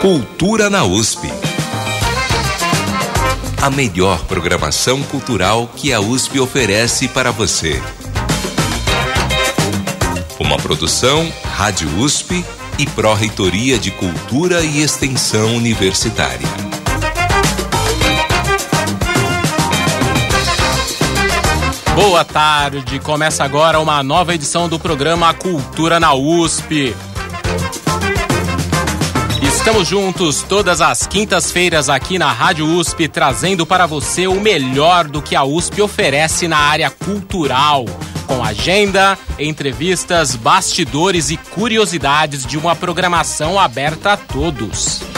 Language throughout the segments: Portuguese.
Cultura na USP. A melhor programação cultural que a USP oferece para você. Uma produção Rádio USP e Pró-Reitoria de Cultura e Extensão Universitária. Boa tarde, começa agora uma nova edição do programa Cultura na USP. Estamos juntos todas as quintas-feiras aqui na Rádio USP, trazendo para você o melhor do que a USP oferece na área cultural, com agenda, entrevistas, bastidores e curiosidades de uma programação aberta a todos.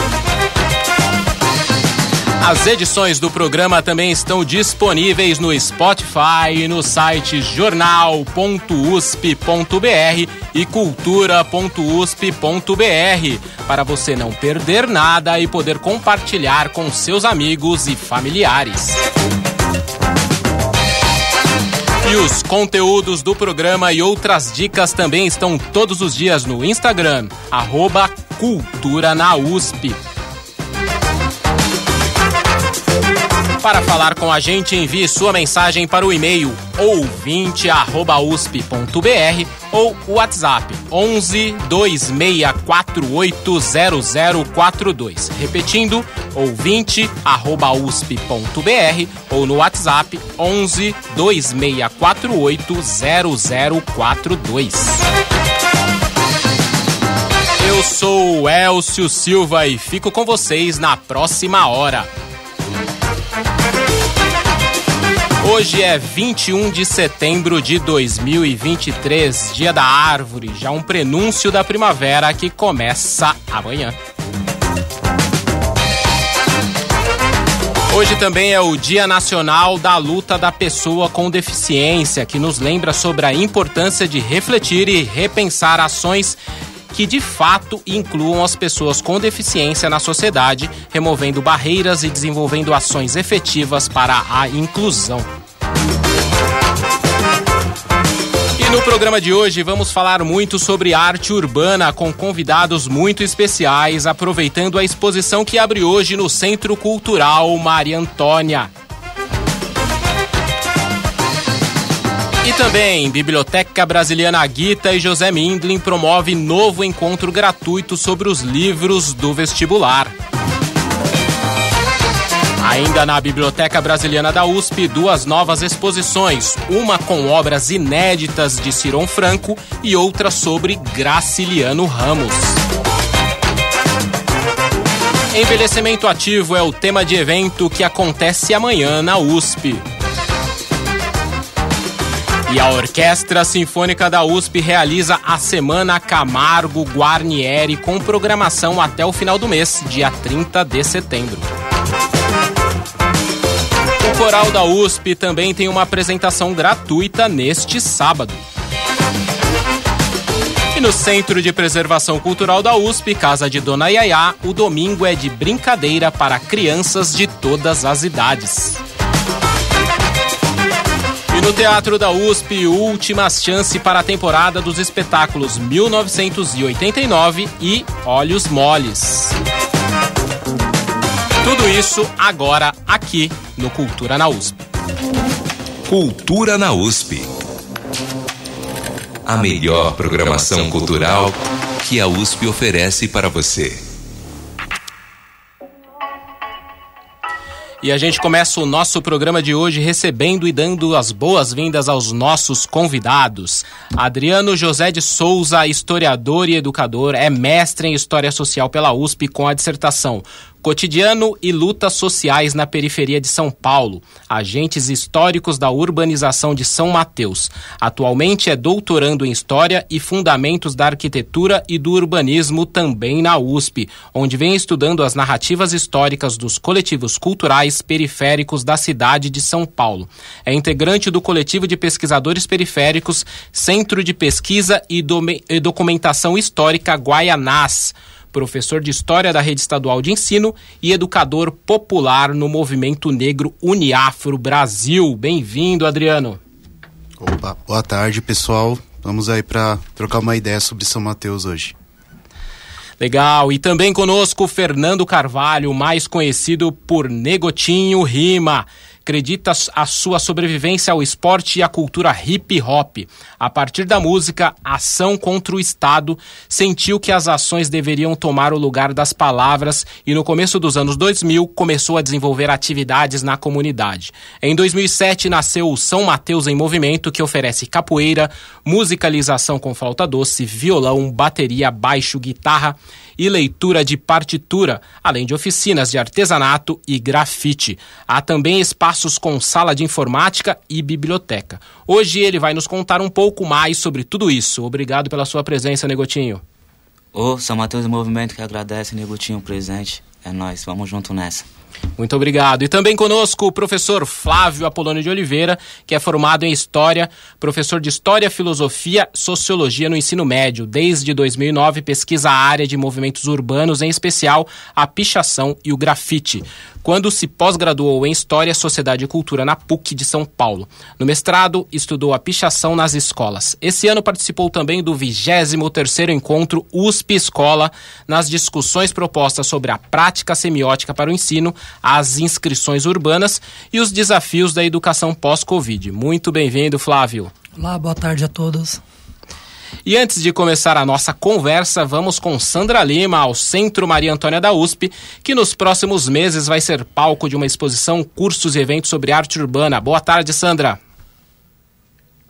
As edições do programa também estão disponíveis no Spotify e no site jornal.usp.br e cultura.usp.br para você não perder nada e poder compartilhar com seus amigos e familiares. E os conteúdos do programa e outras dicas também estão todos os dias no Instagram, arroba Cultura na USP. Para falar com a gente, envie sua mensagem para o e-mail ouvinte@usp.br ou o WhatsApp 11 26480042. Repetindo, ouvinte@usp.br ou no WhatsApp 11 26480042. Eu sou o Elcio Silva e fico com vocês na próxima hora. Hoje é 21 de setembro de 2023, dia da árvore, já um prenúncio da primavera que começa amanhã. Hoje também é o Dia Nacional da Luta da Pessoa com Deficiência, que nos lembra sobre a importância de refletir e repensar ações que de fato incluam as pessoas com deficiência na sociedade, removendo barreiras e desenvolvendo ações efetivas para a inclusão. E no programa de hoje vamos falar muito sobre arte urbana com convidados muito especiais, aproveitando a exposição que abre hoje no Centro Cultural Maria Antônia. E também, Biblioteca Brasiliana Guita e José Mindlin promove novo encontro gratuito sobre os livros do vestibular. Ainda na Biblioteca Brasiliana da USP, duas novas exposições, uma com obras inéditas de Ciron Franco e outra sobre Graciliano Ramos. Envelhecimento ativo é o tema de evento que acontece amanhã na USP. E a Orquestra Sinfônica da USP realiza a Semana Camargo Guarnieri com programação até o final do mês, dia 30 de setembro. O Coral da USP também tem uma apresentação gratuita neste sábado. E no Centro de Preservação Cultural da USP, Casa de Dona Yaya, o domingo é de brincadeira para crianças de todas as idades. No Teatro da USP, última chance para a temporada dos espetáculos 1989 e Olhos Moles. Tudo isso agora aqui no Cultura na USP. Cultura na USP. A melhor programação cultural que a USP oferece para você. E a gente começa o nosso programa de hoje recebendo e dando as boas-vindas aos nossos convidados. Adriano José de Souza, historiador e educador, é mestre em História Social pela USP com a dissertação Cotidiano e lutas sociais na periferia de São Paulo, agentes históricos da urbanização de São Mateus. Atualmente é doutorando em História e Fundamentos da Arquitetura e do Urbanismo também na USP, onde vem estudando as narrativas históricas dos coletivos culturais periféricos da cidade de São Paulo. É integrante do coletivo de pesquisadores periféricos Centro de Pesquisa e Documentação Histórica Guaianás professor de História da Rede Estadual de Ensino e educador popular no movimento negro Uniafro Brasil. Bem-vindo, Adriano. Opa, boa tarde, pessoal. Vamos aí para trocar uma ideia sobre São Mateus hoje. Legal. E também conosco Fernando Carvalho, mais conhecido por Negotinho Rima acredita a sua sobrevivência ao esporte e à cultura hip hop. A partir da música Ação contra o Estado, sentiu que as ações deveriam tomar o lugar das palavras e no começo dos anos 2000 começou a desenvolver atividades na comunidade. Em 2007 nasceu o São Mateus em Movimento, que oferece capoeira, musicalização com flauta doce, violão, bateria, baixo, guitarra e leitura de partitura, além de oficinas de artesanato e grafite. Há também espaços com sala de informática e biblioteca. Hoje ele vai nos contar um pouco mais sobre tudo isso. Obrigado pela sua presença, Negotinho. Ô, São Mateus Movimento que agradece, Negotinho presente. É nós, vamos junto nessa. Muito obrigado. E também conosco o professor Flávio Apolônio de Oliveira, que é formado em História, professor de História, Filosofia, Sociologia no ensino médio. Desde 2009 pesquisa a área de movimentos urbanos, em especial a pichação e o grafite quando se pós-graduou em História, Sociedade e Cultura na PUC de São Paulo. No mestrado, estudou a pichação nas escolas. Esse ano participou também do 23º Encontro USP Escola, nas discussões propostas sobre a prática semiótica para o ensino, as inscrições urbanas e os desafios da educação pós-Covid. Muito bem-vindo, Flávio. Olá, boa tarde a todos. E antes de começar a nossa conversa, vamos com Sandra Lima ao Centro Maria Antônia da USP, que nos próximos meses vai ser palco de uma exposição, cursos e eventos sobre arte urbana. Boa tarde, Sandra.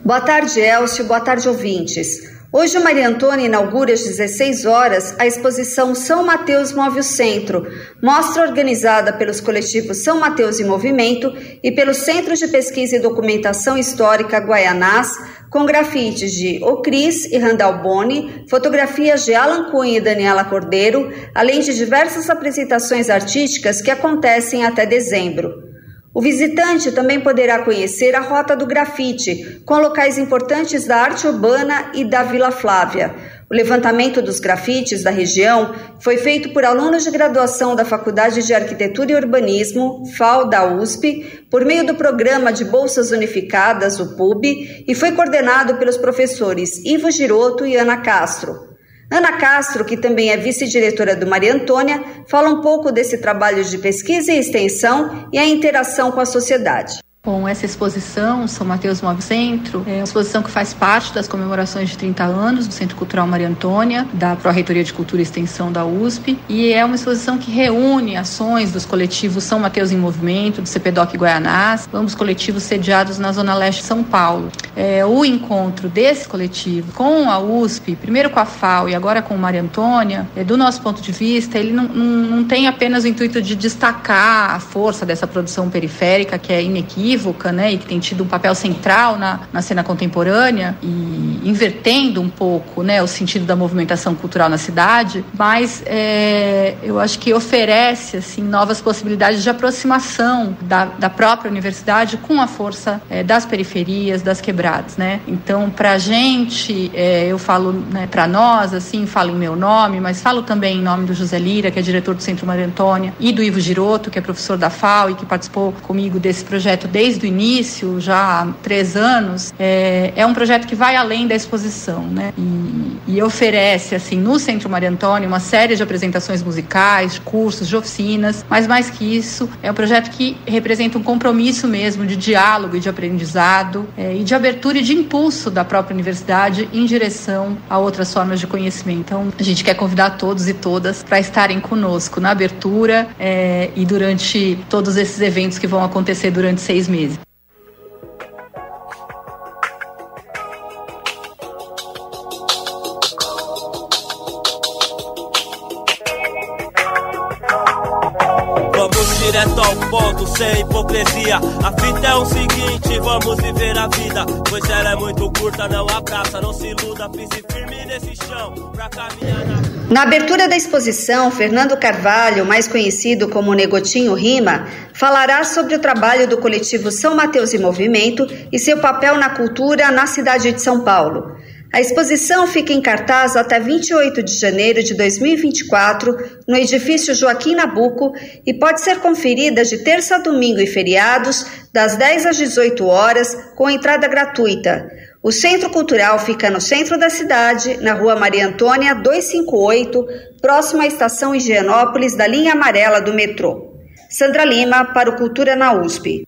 Boa tarde, Elcio. Boa tarde, ouvintes. Hoje, o Maria Antônia inaugura às 16 horas a exposição São Mateus Move o Centro, mostra organizada pelos coletivos São Mateus em Movimento e pelo Centro de Pesquisa e Documentação Histórica Guaianás, com grafites de Ocris e Randall Boni, fotografias de Alan Cunha e Daniela Cordeiro, além de diversas apresentações artísticas que acontecem até dezembro. O visitante também poderá conhecer a Rota do Grafite, com locais importantes da arte urbana e da Vila Flávia. O levantamento dos grafites da região foi feito por alunos de graduação da Faculdade de Arquitetura e Urbanismo, FAO da USP, por meio do Programa de Bolsas Unificadas, o PUB, e foi coordenado pelos professores Ivo Giroto e Ana Castro. Ana Castro, que também é vice-diretora do Maria Antônia, fala um pouco desse trabalho de pesquisa e extensão e a interação com a sociedade com essa exposição, São Mateus Move Centro, é uma exposição que faz parte das comemorações de 30 anos do Centro Cultural Maria Antônia, da Pró-Reitoria de Cultura e Extensão da USP, e é uma exposição que reúne ações dos coletivos São Mateus em Movimento, do CPDOC Guaianás, ambos coletivos sediados na Zona Leste de São Paulo. É, o encontro desse coletivo com a USP, primeiro com a FAO e agora com Maria Antônia, é, do nosso ponto de vista, ele não, não, não tem apenas o intuito de destacar a força dessa produção periférica, que é inequívoca, unívoca, né, e que tem tido um papel central na, na cena contemporânea e invertendo um pouco, né, o sentido da movimentação cultural na cidade, mas é, eu acho que oferece assim novas possibilidades de aproximação da, da própria universidade com a força é, das periferias, das quebradas, né. Então, para a gente, é, eu falo né, para nós, assim, falo em meu nome, mas falo também em nome do José Lira, que é diretor do Centro Maria Antônia, e do Ivo Giroto, que é professor da FAO e que participou comigo desse projeto desde desde o início, já há três anos, é, é um projeto que vai além da exposição, né? E, e oferece, assim, no Centro Maria Antônia, uma série de apresentações musicais, cursos, de oficinas, mas mais que isso, é um projeto que representa um compromisso mesmo de diálogo e de aprendizado é, e de abertura e de impulso da própria universidade em direção a outras formas de conhecimento. Então, a gente quer convidar todos e todas para estarem conosco na abertura é, e durante todos esses eventos que vão acontecer durante seis meses. Vamos direto ao ponto, sem hipocrisia. A fita é o seguinte: vamos viver a vida. Pois ela é muito curta, não abraça, não se iluda. Pise firme nesse chão pra caminhar na. Na abertura da exposição, Fernando Carvalho, mais conhecido como Negotinho Rima, falará sobre o trabalho do coletivo São Mateus e Movimento e seu papel na cultura na cidade de São Paulo. A exposição fica em cartaz até 28 de janeiro de 2024 no edifício Joaquim Nabuco e pode ser conferida de terça a domingo e feriados, das 10 às 18 horas, com entrada gratuita. O Centro Cultural fica no centro da cidade, na rua Maria Antônia 258, próximo à estação Higienópolis da linha amarela do metrô. Sandra Lima, para o Cultura na USP.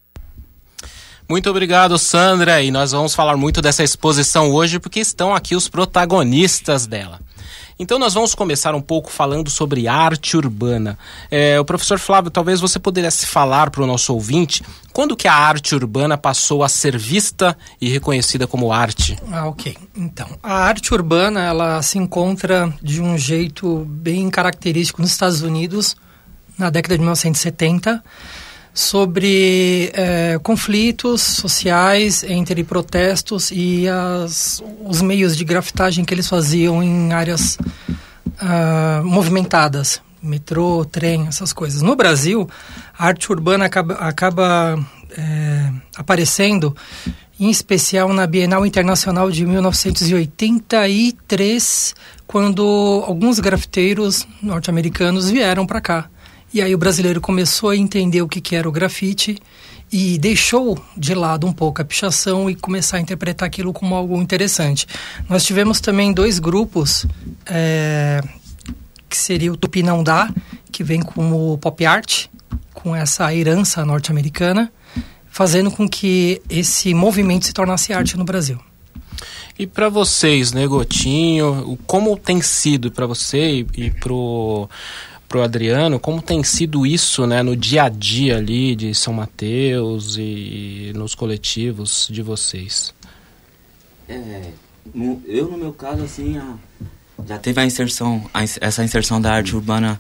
Muito obrigado, Sandra. E nós vamos falar muito dessa exposição hoje porque estão aqui os protagonistas dela. Então nós vamos começar um pouco falando sobre arte urbana. É, o professor Flávio, talvez você pudesse falar para o nosso ouvinte quando que a arte urbana passou a ser vista e reconhecida como arte? Ah, ok. Então, a arte urbana ela se encontra de um jeito bem característico nos Estados Unidos na década de 1970 sobre é, conflitos sociais entre protestos e as, os meios de grafitagem que eles faziam em áreas uh, movimentadas, metrô, trem, essas coisas. No Brasil, a arte urbana acaba, acaba é, aparecendo, em especial na Bienal Internacional de 1983, quando alguns grafiteiros norte-americanos vieram para cá e aí o brasileiro começou a entender o que, que era o grafite e deixou de lado um pouco a pichação e começar a interpretar aquilo como algo interessante. Nós tivemos também dois grupos, é, que seria o Tupi Não Dá, que vem como pop art, com essa herança norte-americana, fazendo com que esse movimento se tornasse arte no Brasil. E para vocês, Negotinho, né, como tem sido para você e, e pro para o Adriano, como tem sido isso né, no dia a dia ali de São Mateus e nos coletivos de vocês? É, no, eu, no meu caso, assim, a, já teve a inserção, a, essa inserção da arte urbana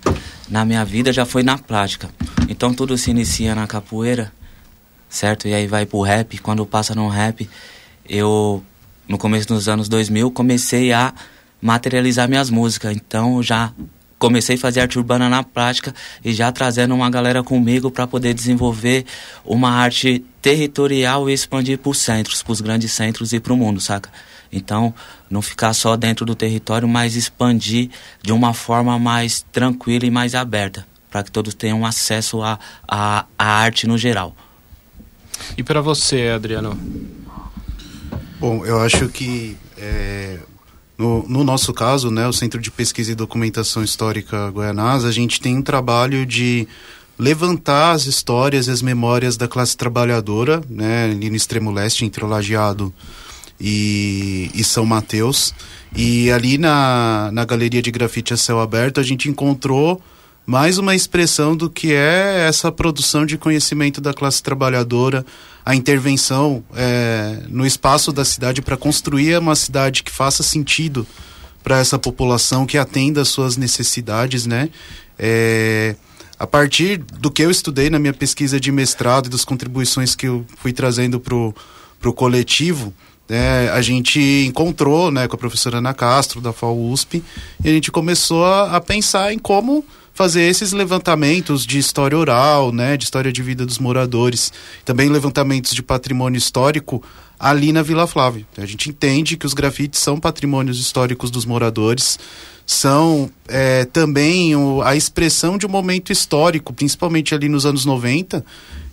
na minha vida já foi na prática. Então tudo se inicia na capoeira, certo? E aí vai pro rap. Quando passa no rap, eu, no começo dos anos 2000, comecei a materializar minhas músicas. Então já comecei a fazer arte urbana na prática e já trazendo uma galera comigo para poder desenvolver uma arte territorial e expandir para os centros, para os grandes centros e para o mundo, saca? Então, não ficar só dentro do território, mas expandir de uma forma mais tranquila e mais aberta, para que todos tenham acesso à a, a, a, arte no geral. E para você, Adriano? Bom, eu acho que é, no, no, nosso caso, né, o Centro de Pesquisa e Documentação Histórica Goianás, a gente tem um trabalho de levantar as histórias e as memórias da classe trabalhadora, né, ali no extremo leste, entre o Lajeado e, e São Mateus. E ali na, na Galeria de Grafite a Céu Aberto, a gente encontrou mais uma expressão do que é essa produção de conhecimento da classe trabalhadora, a intervenção é, no espaço da cidade para construir uma cidade que faça sentido para essa população, que atenda às suas necessidades, né? É, a partir do que eu estudei na minha pesquisa de mestrado e das contribuições que eu fui trazendo para o coletivo, é, a gente encontrou né, com a professora Ana Castro, da FAO USP, e a gente começou a, a pensar em como fazer esses levantamentos de história oral, né, de história de vida dos moradores, também levantamentos de patrimônio histórico ali na Vila Flávia. A gente entende que os grafites são patrimônios históricos dos moradores, são é, também o, a expressão de um momento histórico, principalmente ali nos anos 90,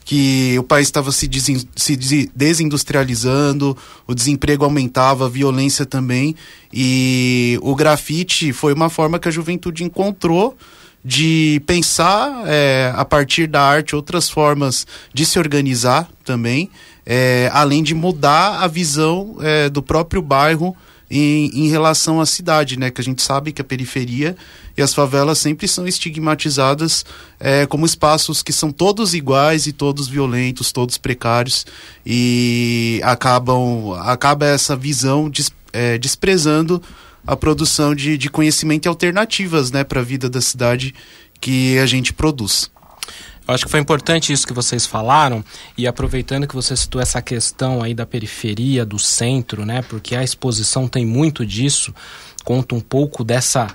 que o país estava se, se, desindustrializando, o desemprego aumentava, a violência também, e o grafite foi uma forma que a juventude encontrou de pensar é, a partir da arte outras formas de se organizar também, é, além de mudar a visão é, do próprio bairro em, em, relação à cidade, né? Que a gente sabe que a periferia e as favelas sempre são estigmatizadas é, como espaços que são todos iguais e todos violentos, todos precários e acabam acaba essa visão é, desprezando a produção de, de conhecimento e alternativas né, para a vida da cidade que a gente produz. Eu acho que foi importante isso que vocês falaram e aproveitando que você citou essa questão aí da periferia, do centro, né? Porque a exposição tem muito disso conta um pouco dessa,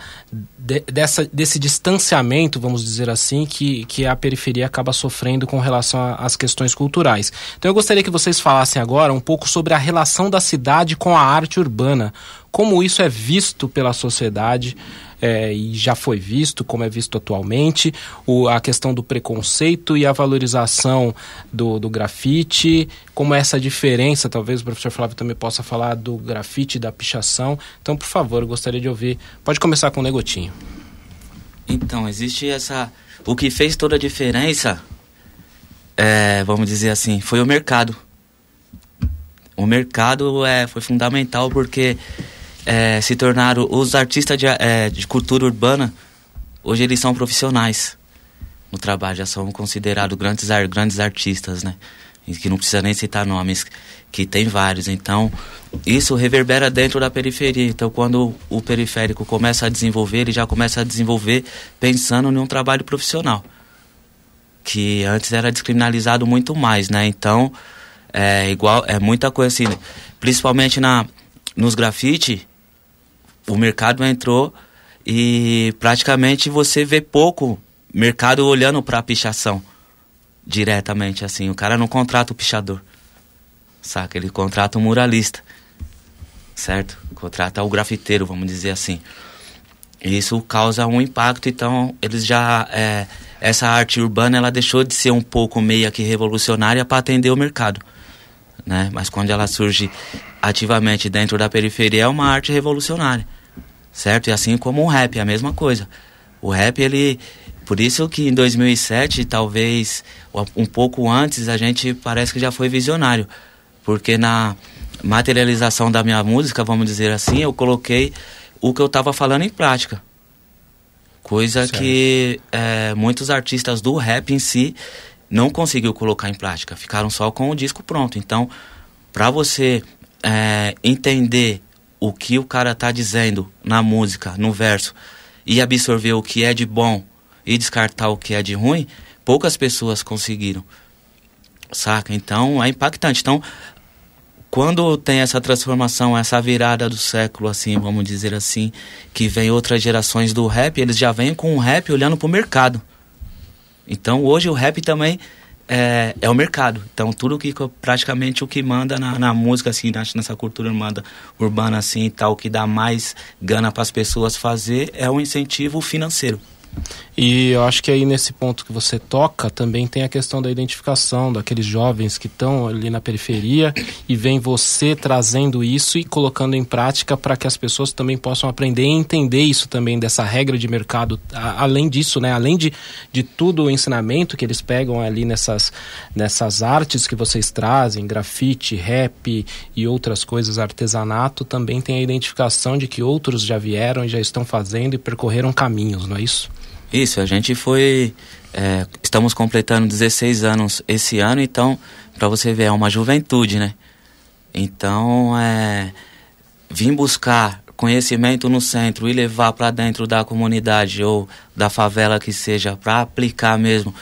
de, dessa, desse distanciamento, vamos dizer assim, que, que a periferia acaba sofrendo com relação às questões culturais. Então eu gostaria que vocês falassem agora um pouco sobre a relação da cidade com a arte urbana, como isso é visto pela sociedade é, e já foi visto, como é visto atualmente, o, a questão do preconceito e a valorização do, do grafite, como é essa diferença, talvez o professor Flávio também possa falar do grafite da pichação. Então, por favor, eu gostaria de ouvir. Pode começar com o Negotinho. Então, existe essa. O que fez toda a diferença, é, vamos dizer assim, foi o mercado. O mercado é, foi fundamental porque é, se tornaram os artistas de, é, de cultura urbana, hoje eles são profissionais no trabalho, já são considerados grandes, grandes artistas, né? E que não precisa nem citar nomes, que tem vários. Então, isso reverbera dentro da periferia. Então, quando o periférico começa a desenvolver, ele já começa a desenvolver pensando em um trabalho profissional. Que antes era descriminalizado muito mais, né? Então, é igual, é muita coisa assim. Principalmente na, nos grafite, o mercado entrou e praticamente você vê pouco mercado olhando para a pichação diretamente assim. O cara não contrata o pichador, saca? Ele contrata o muralista, certo? Contrata o grafiteiro, vamos dizer assim. Isso causa um impacto, então eles já é, essa arte urbana ela deixou de ser um pouco meio que revolucionária para atender o mercado, né? Mas quando ela surge ativamente dentro da periferia é uma arte revolucionária, certo? E assim como o rap é a mesma coisa. O rap ele por isso que em 2007, talvez um pouco antes, a gente parece que já foi visionário. Porque na materialização da minha música, vamos dizer assim, eu coloquei o que eu estava falando em prática. Coisa certo. que é, muitos artistas do rap em si não conseguiu colocar em prática. Ficaram só com o disco pronto. Então, para você é, entender o que o cara tá dizendo na música, no verso, e absorver o que é de bom e descartar o que é de ruim, poucas pessoas conseguiram. Saca? Então é impactante. Então, quando tem essa transformação, essa virada do século, assim, vamos dizer assim, que vem outras gerações do rap, eles já vêm com o rap olhando pro mercado. Então hoje o rap também é, é o mercado. Então tudo que praticamente o que manda na, na música, assim, nessa cultura urbana, urbana assim tal, que dá mais gana para as pessoas fazer é o incentivo financeiro. E eu acho que aí nesse ponto que você toca também tem a questão da identificação daqueles jovens que estão ali na periferia e vem você trazendo isso e colocando em prática para que as pessoas também possam aprender e entender isso também dessa regra de mercado. além disso, né, além de, de tudo o ensinamento que eles pegam ali nessas, nessas artes que vocês trazem, grafite, rap e outras coisas, artesanato, também tem a identificação de que outros já vieram e já estão fazendo e percorreram caminhos, não é isso? Isso, a gente foi. É, estamos completando 16 anos esse ano, então, para você ver, é uma juventude, né? Então, é, vim buscar conhecimento no centro e levar para dentro da comunidade ou da favela que seja, para aplicar mesmo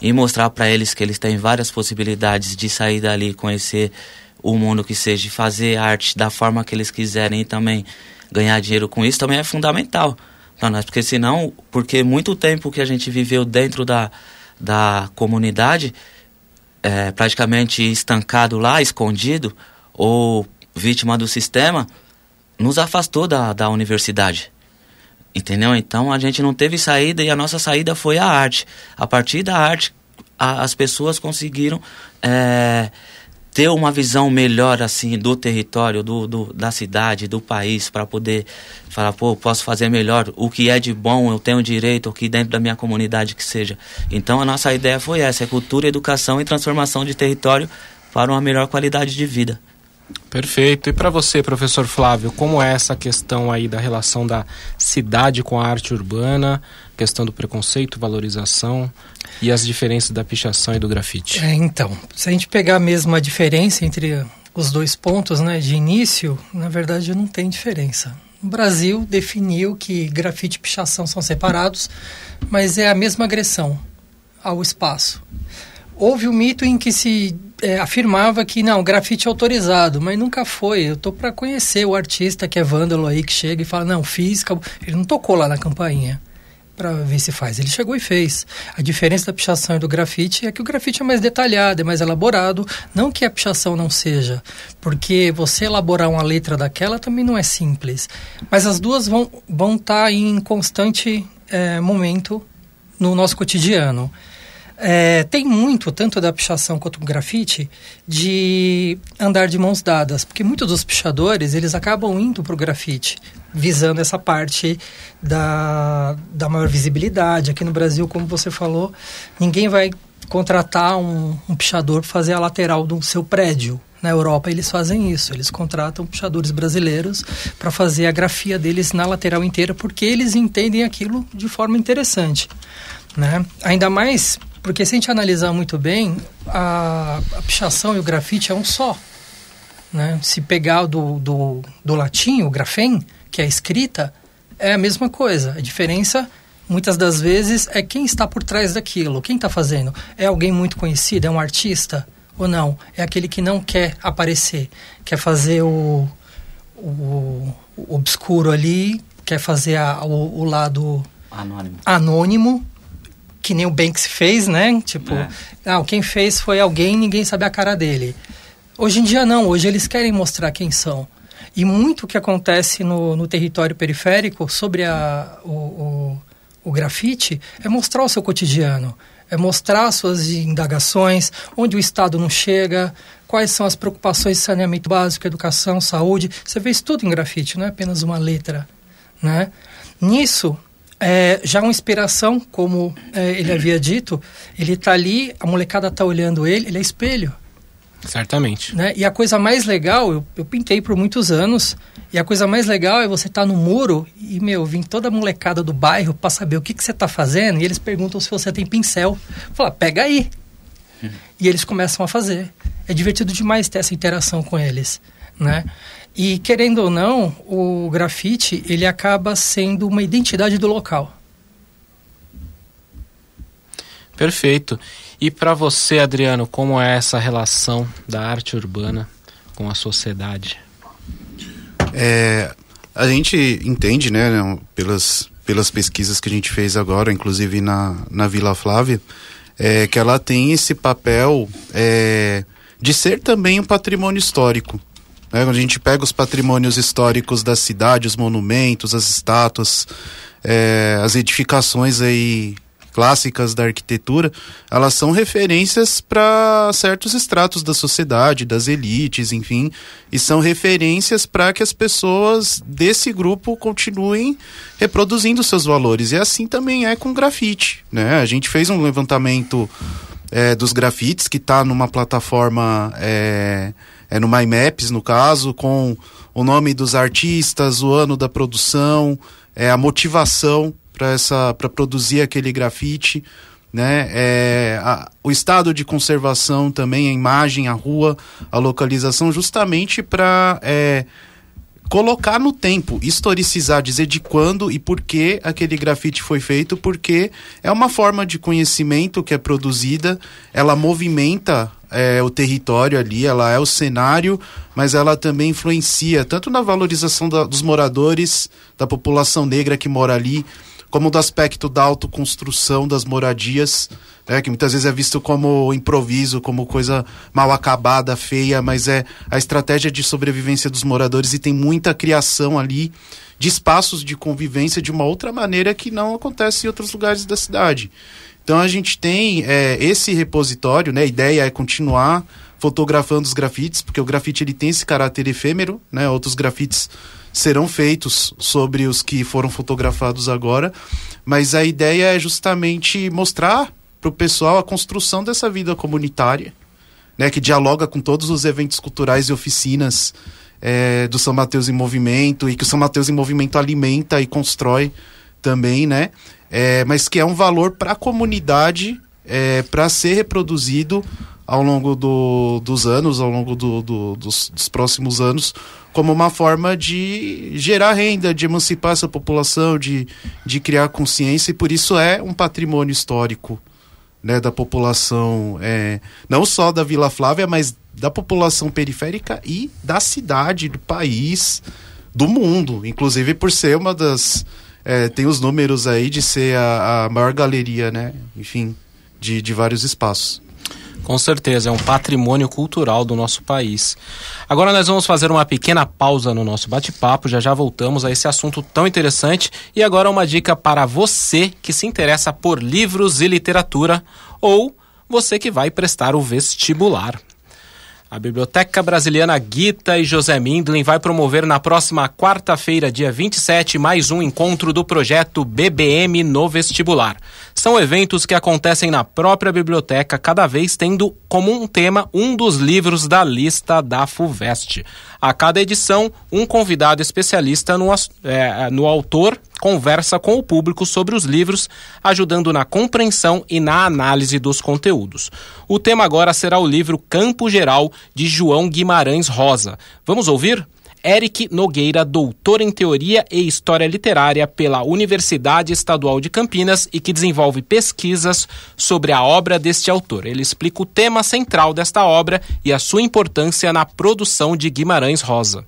e mostrar para eles que eles têm várias possibilidades de sair dali, conhecer o mundo que seja, fazer arte da forma que eles quiserem e também ganhar dinheiro com isso também é fundamental para nós, porque senão, porque muito tempo que a gente viveu dentro da, da comunidade, é, praticamente estancado lá, escondido, ou vítima do sistema, nos afastou da, da universidade. Entendeu? Então a gente não teve saída e a nossa saída foi a arte. A partir da arte, a, as pessoas conseguiram é, ter uma visão melhor assim do território, do, do da cidade, do país, para poder falar, pô, posso fazer melhor o que é de bom, eu tenho direito aqui dentro da minha comunidade que seja. Então a nossa ideia foi essa, é cultura, educação e transformação de território para uma melhor qualidade de vida. Perfeito. E para você, professor Flávio, como é essa questão aí da relação da cidade com a arte urbana, questão do preconceito, valorização e as diferenças da pichação e do grafite? É, então, se a gente pegar mesmo a diferença entre os dois pontos, né, de início, na verdade não tem diferença. O Brasil definiu que grafite e pichação são separados, mas é a mesma agressão ao espaço. Houve um mito em que se é, afirmava que não, grafite é autorizado, mas nunca foi. Eu tô para conhecer o artista que é vândalo aí, que chega e fala, não, fiz, ele não tocou lá na campainha. para ver se faz. Ele chegou e fez. A diferença da pichação e do grafite é que o grafite é mais detalhado, é mais elaborado. Não que a pichação não seja, porque você elaborar uma letra daquela também não é simples. Mas as duas vão estar vão tá em constante é, momento no nosso cotidiano. É, tem muito, tanto da pichação quanto do grafite, de andar de mãos dadas, porque muitos dos pichadores eles acabam indo para o grafite, visando essa parte da, da maior visibilidade. Aqui no Brasil, como você falou, ninguém vai contratar um, um pichador para fazer a lateral do seu prédio. Na Europa eles fazem isso, eles contratam pichadores brasileiros para fazer a grafia deles na lateral inteira, porque eles entendem aquilo de forma interessante. Né? Ainda mais porque se a gente analisar muito bem, a, a pichação e o grafite é um só. Né? Se pegar do, do, do latim, o grafém, que é a escrita, é a mesma coisa. A diferença, muitas das vezes, é quem está por trás daquilo. Quem está fazendo? É alguém muito conhecido? É um artista? Ou não? É aquele que não quer aparecer, quer fazer o, o, o obscuro ali, quer fazer a, o, o lado Anônimo. anônimo que nem o Banks fez, né? Tipo, é. ah, quem fez foi alguém, ninguém sabe a cara dele. Hoje em dia não, hoje eles querem mostrar quem são. E muito que acontece no, no território periférico sobre a, o, o, o grafite é mostrar o seu cotidiano, é mostrar suas indagações, onde o Estado não chega, quais são as preocupações de saneamento básico, educação, saúde. Você vê isso tudo em grafite, não é apenas uma letra. Né? Nisso, é, já uma inspiração, como é, ele havia dito, ele está ali, a molecada está olhando ele, ele é espelho. Certamente. Né? E a coisa mais legal, eu, eu pintei por muitos anos, e a coisa mais legal é você estar tá no muro e, meu, vem toda a molecada do bairro para saber o que, que você está fazendo, e eles perguntam se você tem pincel. Fala, pega aí. Uhum. E eles começam a fazer. É divertido demais ter essa interação com eles, né? E querendo ou não, o grafite ele acaba sendo uma identidade do local. Perfeito. E para você, Adriano, como é essa relação da arte urbana com a sociedade? É, a gente entende, né, pelas, pelas pesquisas que a gente fez agora, inclusive na, na Vila Flávia, é, que ela tem esse papel é, de ser também um patrimônio histórico. Né? Quando a gente pega os patrimônios históricos da cidade, os monumentos, as estátuas, é, as edificações aí clássicas da arquitetura, elas são referências para certos estratos da sociedade, das elites, enfim, e são referências para que as pessoas desse grupo continuem reproduzindo seus valores. E assim também é com grafite, né? A gente fez um levantamento é, dos grafites que está numa plataforma é, é no MyMaps, no caso, com o nome dos artistas, o ano da produção, é, a motivação para produzir aquele grafite. Né? É, a, o estado de conservação também, a imagem, a rua, a localização, justamente para é, colocar no tempo, historicizar, dizer de quando e por que aquele grafite foi feito, porque é uma forma de conhecimento que é produzida, ela movimenta é, o território ali, ela é o cenário, mas ela também influencia tanto na valorização da, dos moradores, da população negra que mora ali, como do aspecto da autoconstrução das moradias, né, que muitas vezes é visto como improviso, como coisa mal acabada, feia, mas é a estratégia de sobrevivência dos moradores e tem muita criação ali de espaços de convivência de uma outra maneira que não acontece em outros lugares da cidade. Então a gente tem é, esse repositório, né? A ideia é continuar fotografando os grafites, porque o grafite ele tem esse caráter efêmero, né? Outros grafites serão feitos sobre os que foram fotografados agora, mas a ideia é justamente mostrar para o pessoal a construção dessa vida comunitária, né? Que dialoga com todos os eventos culturais e oficinas é, do São Mateus em Movimento e que o São Mateus em Movimento alimenta e constrói também, né? é, mas que é um valor para a comunidade é, para ser reproduzido ao longo do, dos anos, ao longo do, do, dos, dos, próximos anos, como uma forma de gerar renda, de emancipar essa população, de, de criar consciência, e por isso é um patrimônio histórico né, da população, é, não só da Vila Flávia, mas da população periférica e da cidade, do país, do mundo, inclusive por ser uma das é, tem os números aí de ser a, a maior galeria, né? Enfim, de, de vários espaços. Com certeza, é um patrimônio cultural do nosso país. Agora nós vamos fazer uma pequena pausa no nosso bate-papo, já já voltamos a esse assunto tão interessante. E agora uma dica para você que se interessa por livros e literatura ou você que vai prestar o vestibular. A Biblioteca Brasiliana Guita e José Mindlin vai promover na próxima quarta-feira, dia 27, mais um encontro do projeto BBM no Vestibular. São eventos que acontecem na própria biblioteca, cada vez tendo como um tema um dos livros da lista da FUVEST. A cada edição, um convidado especialista no, é, no autor conversa com o público sobre os livros, ajudando na compreensão e na análise dos conteúdos. O tema agora será o livro Campo Geral, de João Guimarães Rosa. Vamos ouvir? Eric Nogueira, doutor em Teoria e História Literária pela Universidade Estadual de Campinas e que desenvolve pesquisas sobre a obra deste autor. Ele explica o tema central desta obra e a sua importância na produção de Guimarães Rosa.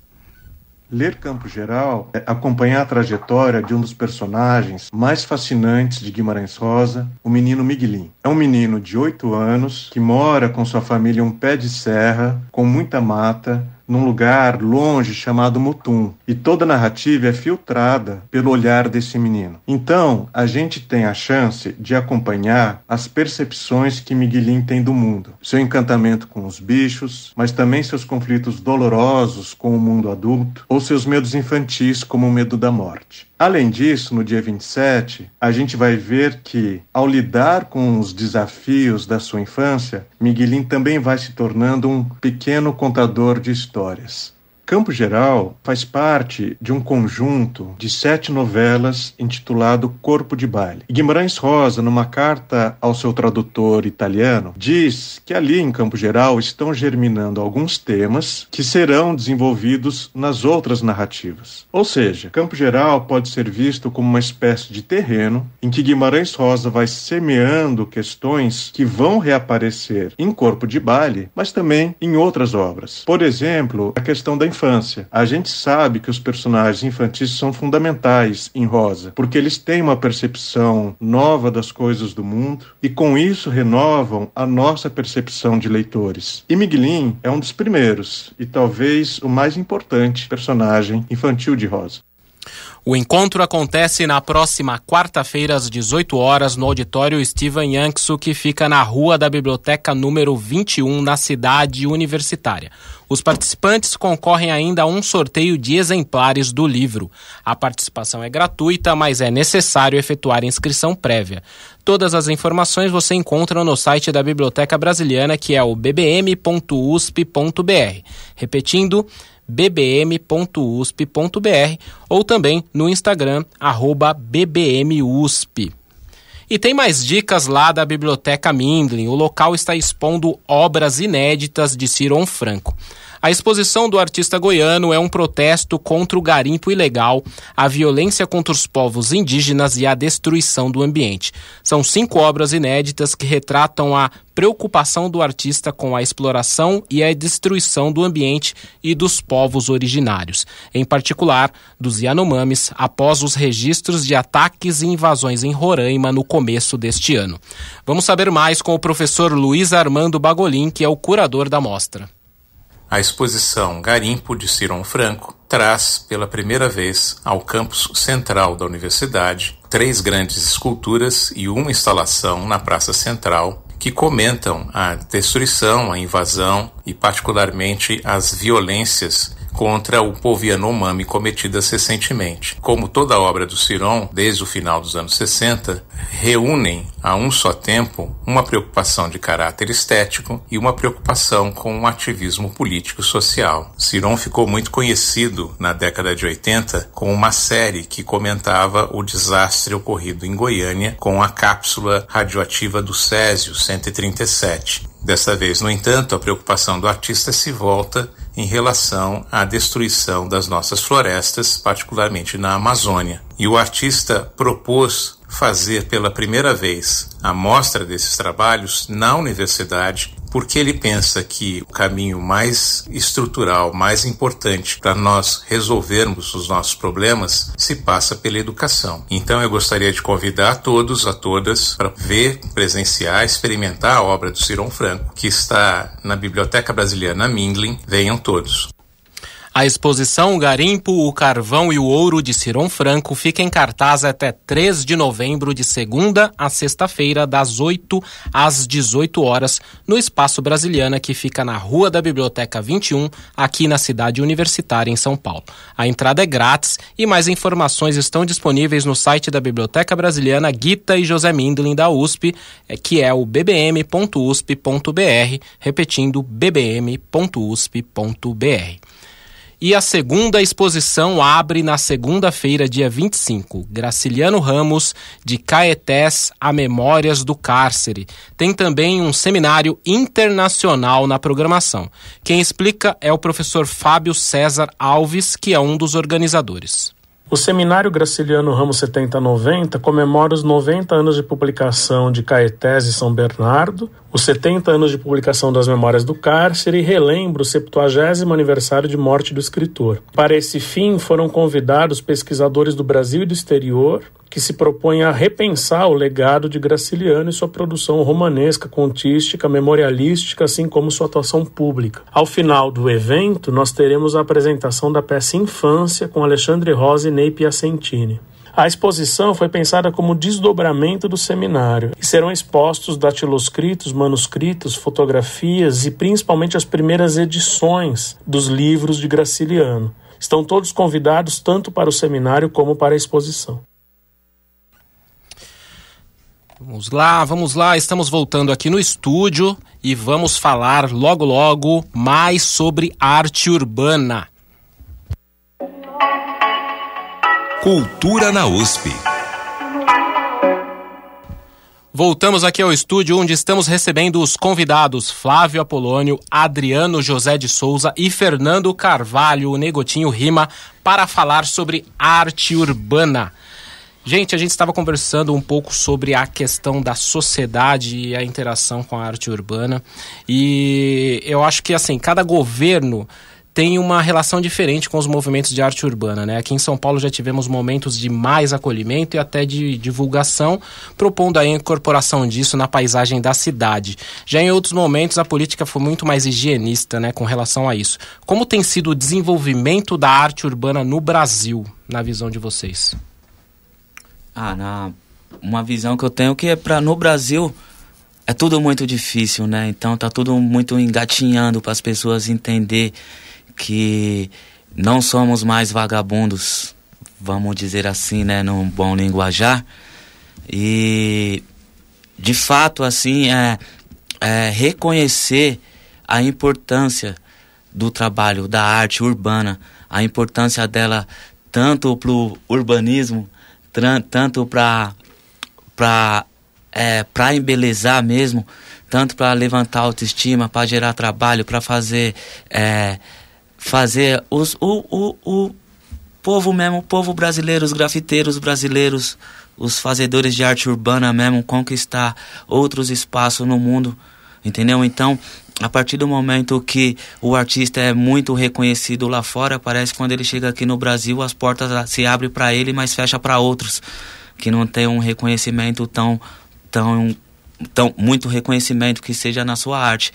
Ler Campo Geral é acompanhar a trajetória de um dos personagens mais fascinantes de Guimarães Rosa, o menino Miguelim. É um menino de 8 anos que mora com sua família em um pé de serra, com muita mata, num lugar longe chamado Mutum. E toda a narrativa é filtrada pelo olhar desse menino. Então, a gente tem a chance de acompanhar as percepções que Miguelim tem do mundo. Seu encantamento com os bichos, mas também seus conflitos dolorosos com o mundo adulto, ou seus medos infantis, como o medo da morte. Além disso, no dia 27, a gente vai ver que, ao lidar com os desafios da sua infância, Miguelin também vai se tornando um pequeno contador de histórias histórias. Campo Geral faz parte de um conjunto de sete novelas intitulado Corpo de Baile. Guimarães Rosa, numa carta ao seu tradutor italiano, diz que ali em Campo Geral estão germinando alguns temas que serão desenvolvidos nas outras narrativas. Ou seja, Campo Geral pode ser visto como uma espécie de terreno em que Guimarães Rosa vai semeando questões que vão reaparecer em Corpo de Baile, mas também em outras obras. Por exemplo, a questão da infância. A gente sabe que os personagens infantis são fundamentais em Rosa, porque eles têm uma percepção nova das coisas do mundo e com isso renovam a nossa percepção de leitores. E Miguelin é um dos primeiros e talvez o mais importante personagem infantil de Rosa. O encontro acontece na próxima quarta-feira, às 18 horas, no auditório Steven Yanksu, que fica na rua da Biblioteca número 21, na cidade universitária. Os participantes concorrem ainda a um sorteio de exemplares do livro. A participação é gratuita, mas é necessário efetuar inscrição prévia. Todas as informações você encontra no site da Biblioteca Brasiliana, que é o bbm.usp.br. Repetindo, bbm.usp.br ou também no Instagram, bbmusp. E tem mais dicas lá da Biblioteca Mindlin. O local está expondo obras inéditas de Ciron Franco. A exposição do artista goiano é um protesto contra o garimpo ilegal, a violência contra os povos indígenas e a destruição do ambiente. São cinco obras inéditas que retratam a preocupação do artista com a exploração e a destruição do ambiente e dos povos originários, em particular dos Yanomamis, após os registros de ataques e invasões em Roraima no começo deste ano. Vamos saber mais com o professor Luiz Armando Bagolin, que é o curador da mostra. A exposição Garimpo de Ciron Franco traz pela primeira vez ao campus central da universidade três grandes esculturas e uma instalação na Praça Central que comentam a destruição, a invasão e, particularmente, as violências contra o povo Yanomami cometidas recentemente. Como toda obra do Ciron, desde o final dos anos 60, reúnem a um só tempo uma preocupação de caráter estético e uma preocupação com um ativismo político social. Ciron ficou muito conhecido na década de 80 com uma série que comentava o desastre ocorrido em Goiânia com a cápsula radioativa do Césio 137. Dessa vez, no entanto, a preocupação do artista se volta em relação à destruição das nossas florestas, particularmente na Amazônia. E o artista propôs fazer pela primeira vez a mostra desses trabalhos na universidade porque ele pensa que o caminho mais estrutural, mais importante para nós resolvermos os nossos problemas se passa pela educação. Então eu gostaria de convidar a todos, a todas, para ver, presenciar, experimentar a obra do Ciron Franco, que está na Biblioteca Brasiliana Mindlin. Venham todos. A exposição o Garimpo, o Carvão e o Ouro de Ciron Franco fica em cartaz até 3 de novembro, de segunda a sexta-feira, das 8 às 18 horas, no Espaço Brasiliana, que fica na Rua da Biblioteca 21, aqui na cidade universitária, em São Paulo. A entrada é grátis e mais informações estão disponíveis no site da Biblioteca Brasiliana Guita e José Mindlin da USP, é, que é o bbm.usp.br, repetindo bbm.usp.br. E a segunda exposição abre na segunda-feira, dia 25. Graciliano Ramos, de Caetés a Memórias do Cárcere. Tem também um seminário internacional na programação. Quem explica é o professor Fábio César Alves, que é um dos organizadores. O Seminário Graciliano Ramos 7090 comemora os 90 anos de publicação de Caetés e São Bernardo, os 70 anos de publicação das Memórias do Cárcere e relembra o 70 aniversário de morte do escritor. Para esse fim, foram convidados pesquisadores do Brasil e do exterior que se propõem a repensar o legado de Graciliano e sua produção romanesca, contística, memorialística, assim como sua atuação pública. Ao final do evento, nós teremos a apresentação da peça Infância com Alexandre Rosa e Ney Piacentini. A exposição foi pensada como desdobramento do seminário e serão expostos datiloscritos, manuscritos, fotografias e principalmente as primeiras edições dos livros de Graciliano. Estão todos convidados tanto para o seminário como para a exposição. Vamos lá, vamos lá, estamos voltando aqui no estúdio e vamos falar logo logo mais sobre arte urbana. Cultura na USP. Voltamos aqui ao estúdio onde estamos recebendo os convidados Flávio Apolônio, Adriano José de Souza e Fernando Carvalho, o Negotinho Rima, para falar sobre arte urbana. Gente, a gente estava conversando um pouco sobre a questão da sociedade e a interação com a arte urbana. E eu acho que assim, cada governo tem uma relação diferente com os movimentos de arte urbana. Né? Aqui em São Paulo já tivemos momentos de mais acolhimento e até de divulgação, propondo a incorporação disso na paisagem da cidade. Já em outros momentos, a política foi muito mais higienista né, com relação a isso. Como tem sido o desenvolvimento da arte urbana no Brasil, na visão de vocês? Ah, na, uma visão que eu tenho que é para no Brasil é tudo muito difícil, né? Então tá tudo muito engatinhando para as pessoas entender que não somos mais vagabundos, vamos dizer assim, né, num bom linguajar. E de fato assim é, é reconhecer a importância do trabalho da arte urbana, a importância dela tanto para o urbanismo tanto para para é, para embelezar mesmo, tanto para levantar autoestima, para gerar trabalho, para fazer é, fazer os o, o, o povo mesmo, o povo brasileiro, os grafiteiros brasileiros, os fazedores de arte urbana mesmo conquistar outros espaços no mundo, entendeu? Então, a partir do momento que o artista é muito reconhecido lá fora, parece que quando ele chega aqui no Brasil, as portas se abrem para ele, mas fecha para outros que não tem um reconhecimento tão tão tão muito reconhecimento que seja na sua arte.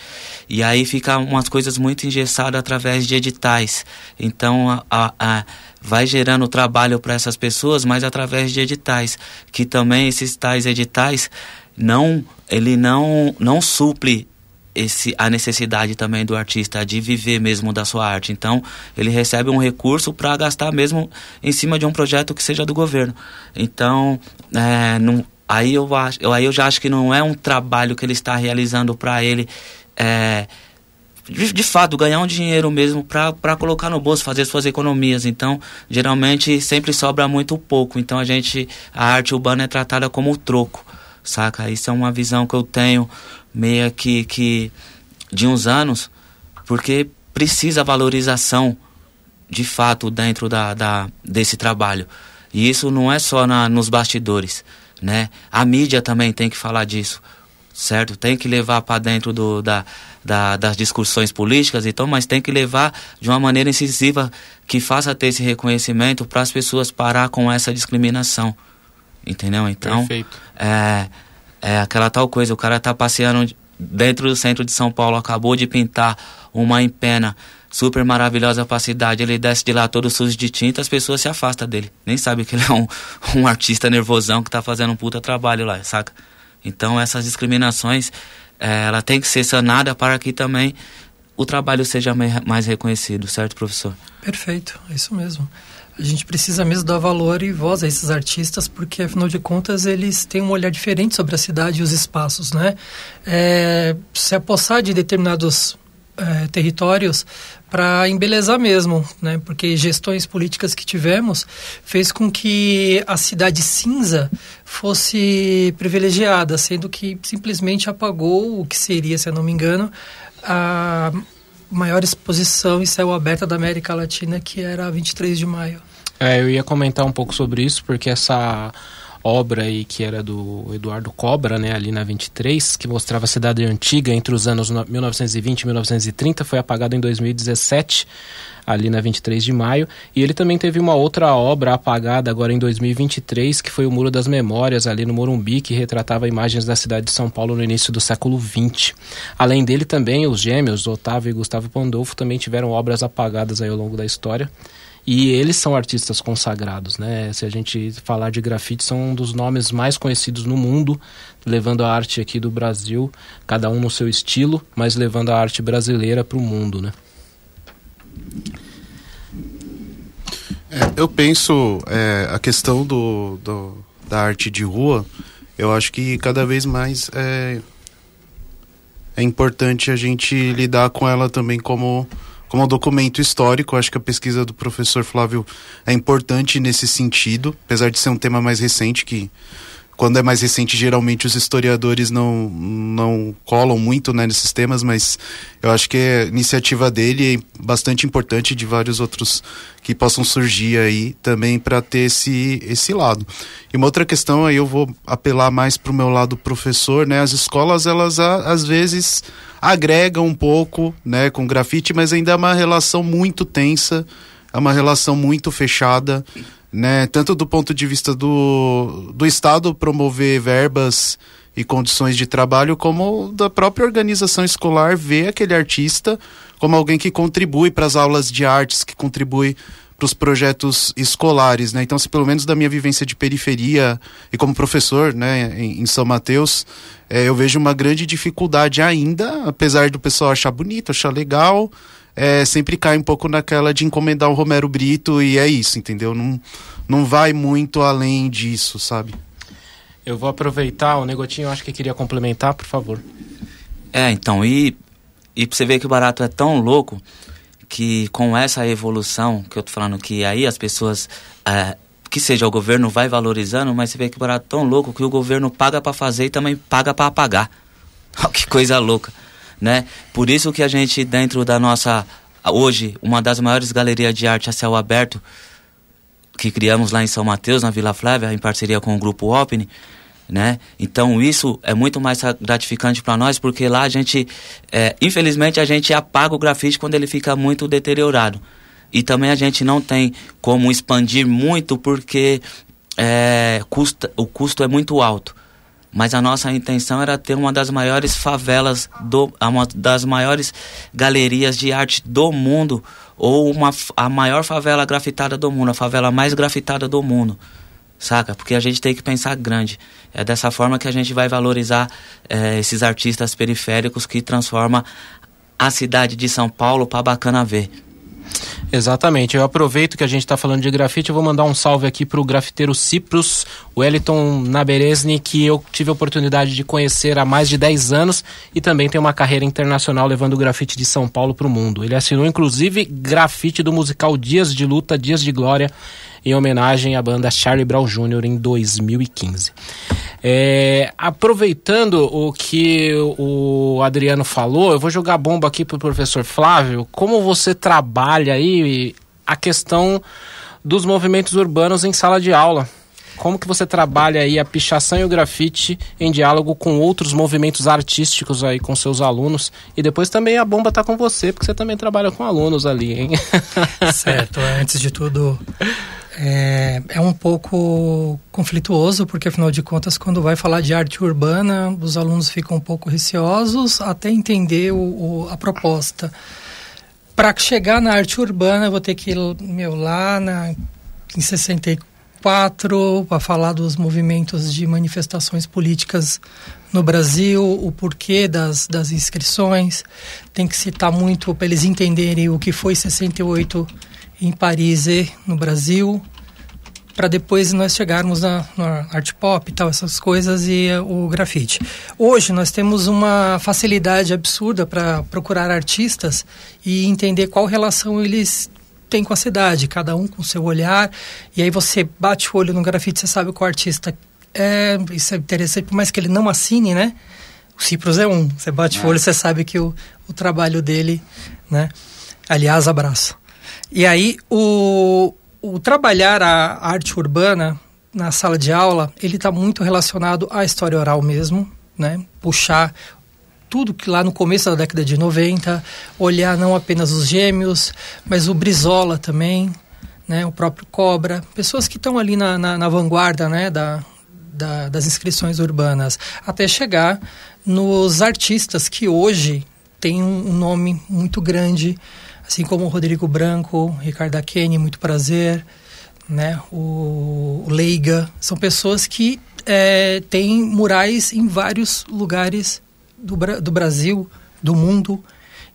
E aí fica umas coisas muito engessadas através de editais. Então a, a, a vai gerando trabalho para essas pessoas, mas através de editais, que também esses tais editais não ele não não suple esse, a necessidade também do artista de viver mesmo da sua arte. Então, ele recebe um recurso para gastar mesmo em cima de um projeto que seja do governo. Então, é, não, aí, eu acho, aí eu já acho que não é um trabalho que ele está realizando para ele. É, de, de, fato, ganhar um dinheiro mesmo para colocar no bolso, fazer suas economias. Então, geralmente, sempre sobra muito pouco. Então, a gente, a arte urbana é tratada como troco, saca? Isso é uma visão que eu tenho meia que, que de uns anos, porque precisa valorização de fato dentro da, da, desse trabalho. E isso não é só na, nos bastidores, né? A mídia também tem que falar disso. certo? Tem que levar para dentro do, da, da, das discussões políticas, então, mas tem que levar de uma maneira incisiva que faça ter esse reconhecimento para as pessoas parar com essa discriminação, entendeu? Então, Perfeito. é, é aquela tal coisa, o cara tá passeando dentro do centro de São Paulo, acabou de pintar uma empena super maravilhosa cidade, ele desce de lá todo sujo de tinta, as pessoas se afastam dele. Nem sabe que ele é um, um artista nervosão que tá fazendo um puta trabalho lá, saca? Então essas discriminações, é, ela tem que ser sanada para que também o trabalho seja mais reconhecido, certo, professor? Perfeito, é isso mesmo. A gente precisa mesmo dar valor e voz a esses artistas, porque afinal de contas eles têm um olhar diferente sobre a cidade e os espaços, né? É, se apossar de determinados é, territórios para embelezar mesmo, né? Porque gestões políticas que tivemos fez com que a cidade cinza fosse privilegiada, sendo que simplesmente apagou o que seria, se eu não me engano, a maior exposição em céu aberto da América Latina, que era 23 de maio. É, eu ia comentar um pouco sobre isso, porque essa obra aí que era do Eduardo Cobra, né, ali na 23, que mostrava a cidade antiga entre os anos 1920 e 1930, foi apagado em 2017, ali na 23 de maio. E ele também teve uma outra obra apagada agora em 2023, que foi o Muro das Memórias, ali no Morumbi, que retratava imagens da cidade de São Paulo no início do século 20. Além dele também, os gêmeos, Otávio e Gustavo Pandolfo, também tiveram obras apagadas aí ao longo da história. E eles são artistas consagrados, né? Se a gente falar de grafite, são um dos nomes mais conhecidos no mundo, levando a arte aqui do Brasil, cada um no seu estilo, mas levando a arte brasileira para o mundo, né? É, eu penso é, a questão do, do, da arte de rua, eu acho que cada vez mais é, é importante a gente lidar com ela também como como um documento histórico. Acho que a pesquisa do professor Flávio é importante nesse sentido, apesar de ser um tema mais recente que quando é mais recente, geralmente os historiadores não, não colam muito né, nesses temas, mas eu acho que a iniciativa dele é bastante importante de vários outros que possam surgir aí também para ter esse, esse lado. E uma outra questão aí eu vou apelar mais para o meu lado professor, né? As escolas, elas às vezes agregam um pouco né, com grafite, mas ainda é uma relação muito tensa, é uma relação muito fechada né? Tanto do ponto de vista do, do Estado promover verbas e condições de trabalho, como da própria organização escolar ver aquele artista como alguém que contribui para as aulas de artes, que contribui para os projetos escolares, né? Então, se pelo menos da minha vivência de periferia e como professor, né, em, em São Mateus, é, eu vejo uma grande dificuldade ainda, apesar do pessoal achar bonito, achar legal, é, sempre cai um pouco naquela de encomendar o Romero Brito e é isso, entendeu? Não, não vai muito além disso, sabe? Eu vou aproveitar, o Negotinho acho que queria complementar, por favor. É, então, e, e pra você ver que o barato é tão louco que com essa evolução que eu tô falando, que aí as pessoas, é, que seja o governo vai valorizando, mas você vê que o barato é tão louco que o governo paga para fazer e também paga para apagar. que coisa louca né? Por isso que a gente dentro da nossa hoje uma das maiores galerias de arte a céu aberto que criamos lá em São Mateus, na Vila Flávia, em parceria com o grupo Opni, né? Então isso é muito mais gratificante para nós porque lá a gente, é, infelizmente a gente apaga o grafite quando ele fica muito deteriorado e também a gente não tem como expandir muito porque é, custa, o custo é muito alto mas a nossa intenção era ter uma das maiores favelas, do, uma das maiores galerias de arte do mundo, ou uma, a maior favela grafitada do mundo, a favela mais grafitada do mundo, saca? Porque a gente tem que pensar grande. É dessa forma que a gente vai valorizar é, esses artistas periféricos que transforma a cidade de São Paulo para bacana ver. Exatamente. Eu aproveito que a gente está falando de grafite, eu vou mandar um salve aqui para o grafiteiro Ciprus, Wellington Naberesni, que eu tive a oportunidade de conhecer há mais de 10 anos e também tem uma carreira internacional levando o grafite de São Paulo para o mundo. Ele assinou inclusive grafite do musical Dias de Luta, Dias de Glória, em homenagem à banda Charlie Brown Jr. em 2015. É, aproveitando o que o Adriano falou, eu vou jogar bomba aqui para o professor Flávio. Como você trabalha aí a questão dos movimentos urbanos em sala de aula? como que você trabalha aí a pichação e o grafite em diálogo com outros movimentos artísticos aí com seus alunos e depois também a bomba tá com você porque você também trabalha com alunos ali, hein? Certo. Antes de tudo, é, é, um pouco conflituoso, porque afinal de contas, quando vai falar de arte urbana, os alunos ficam um pouco receosos até entender o, o, a proposta. Para chegar na arte urbana, eu vou ter que ir meu, lá na, em 64 para falar dos movimentos de manifestações políticas no Brasil, o porquê das, das inscrições. Tem que citar muito para eles entenderem o que foi 68 em Paris e no Brasil, para depois nós chegarmos na, na art pop e tal, essas coisas e uh, o grafite. Hoje nós temos uma facilidade absurda para procurar artistas e entender qual relação eles têm com a cidade, cada um com seu olhar, e aí você bate o olho no grafite, você sabe qual artista é, isso é interessante, por mais que ele não assine, né? O Cipros é um, você bate é. o olho, você sabe que o, o trabalho dele, né? Aliás, abraço. E aí, o, o trabalhar a arte urbana na sala de aula, ele está muito relacionado à história oral mesmo, né? Puxar tudo que lá no começo da década de 90, olhar não apenas os gêmeos, mas o Brizola também, né? O próprio Cobra, pessoas que estão ali na, na, na vanguarda, né? Da, da, das inscrições urbanas, até chegar nos artistas que hoje têm um, um nome muito grande assim como o Rodrigo Branco, Ricardo Akene, muito prazer, né? O, Leiga, são pessoas que é, têm murais em vários lugares do, do Brasil, do mundo,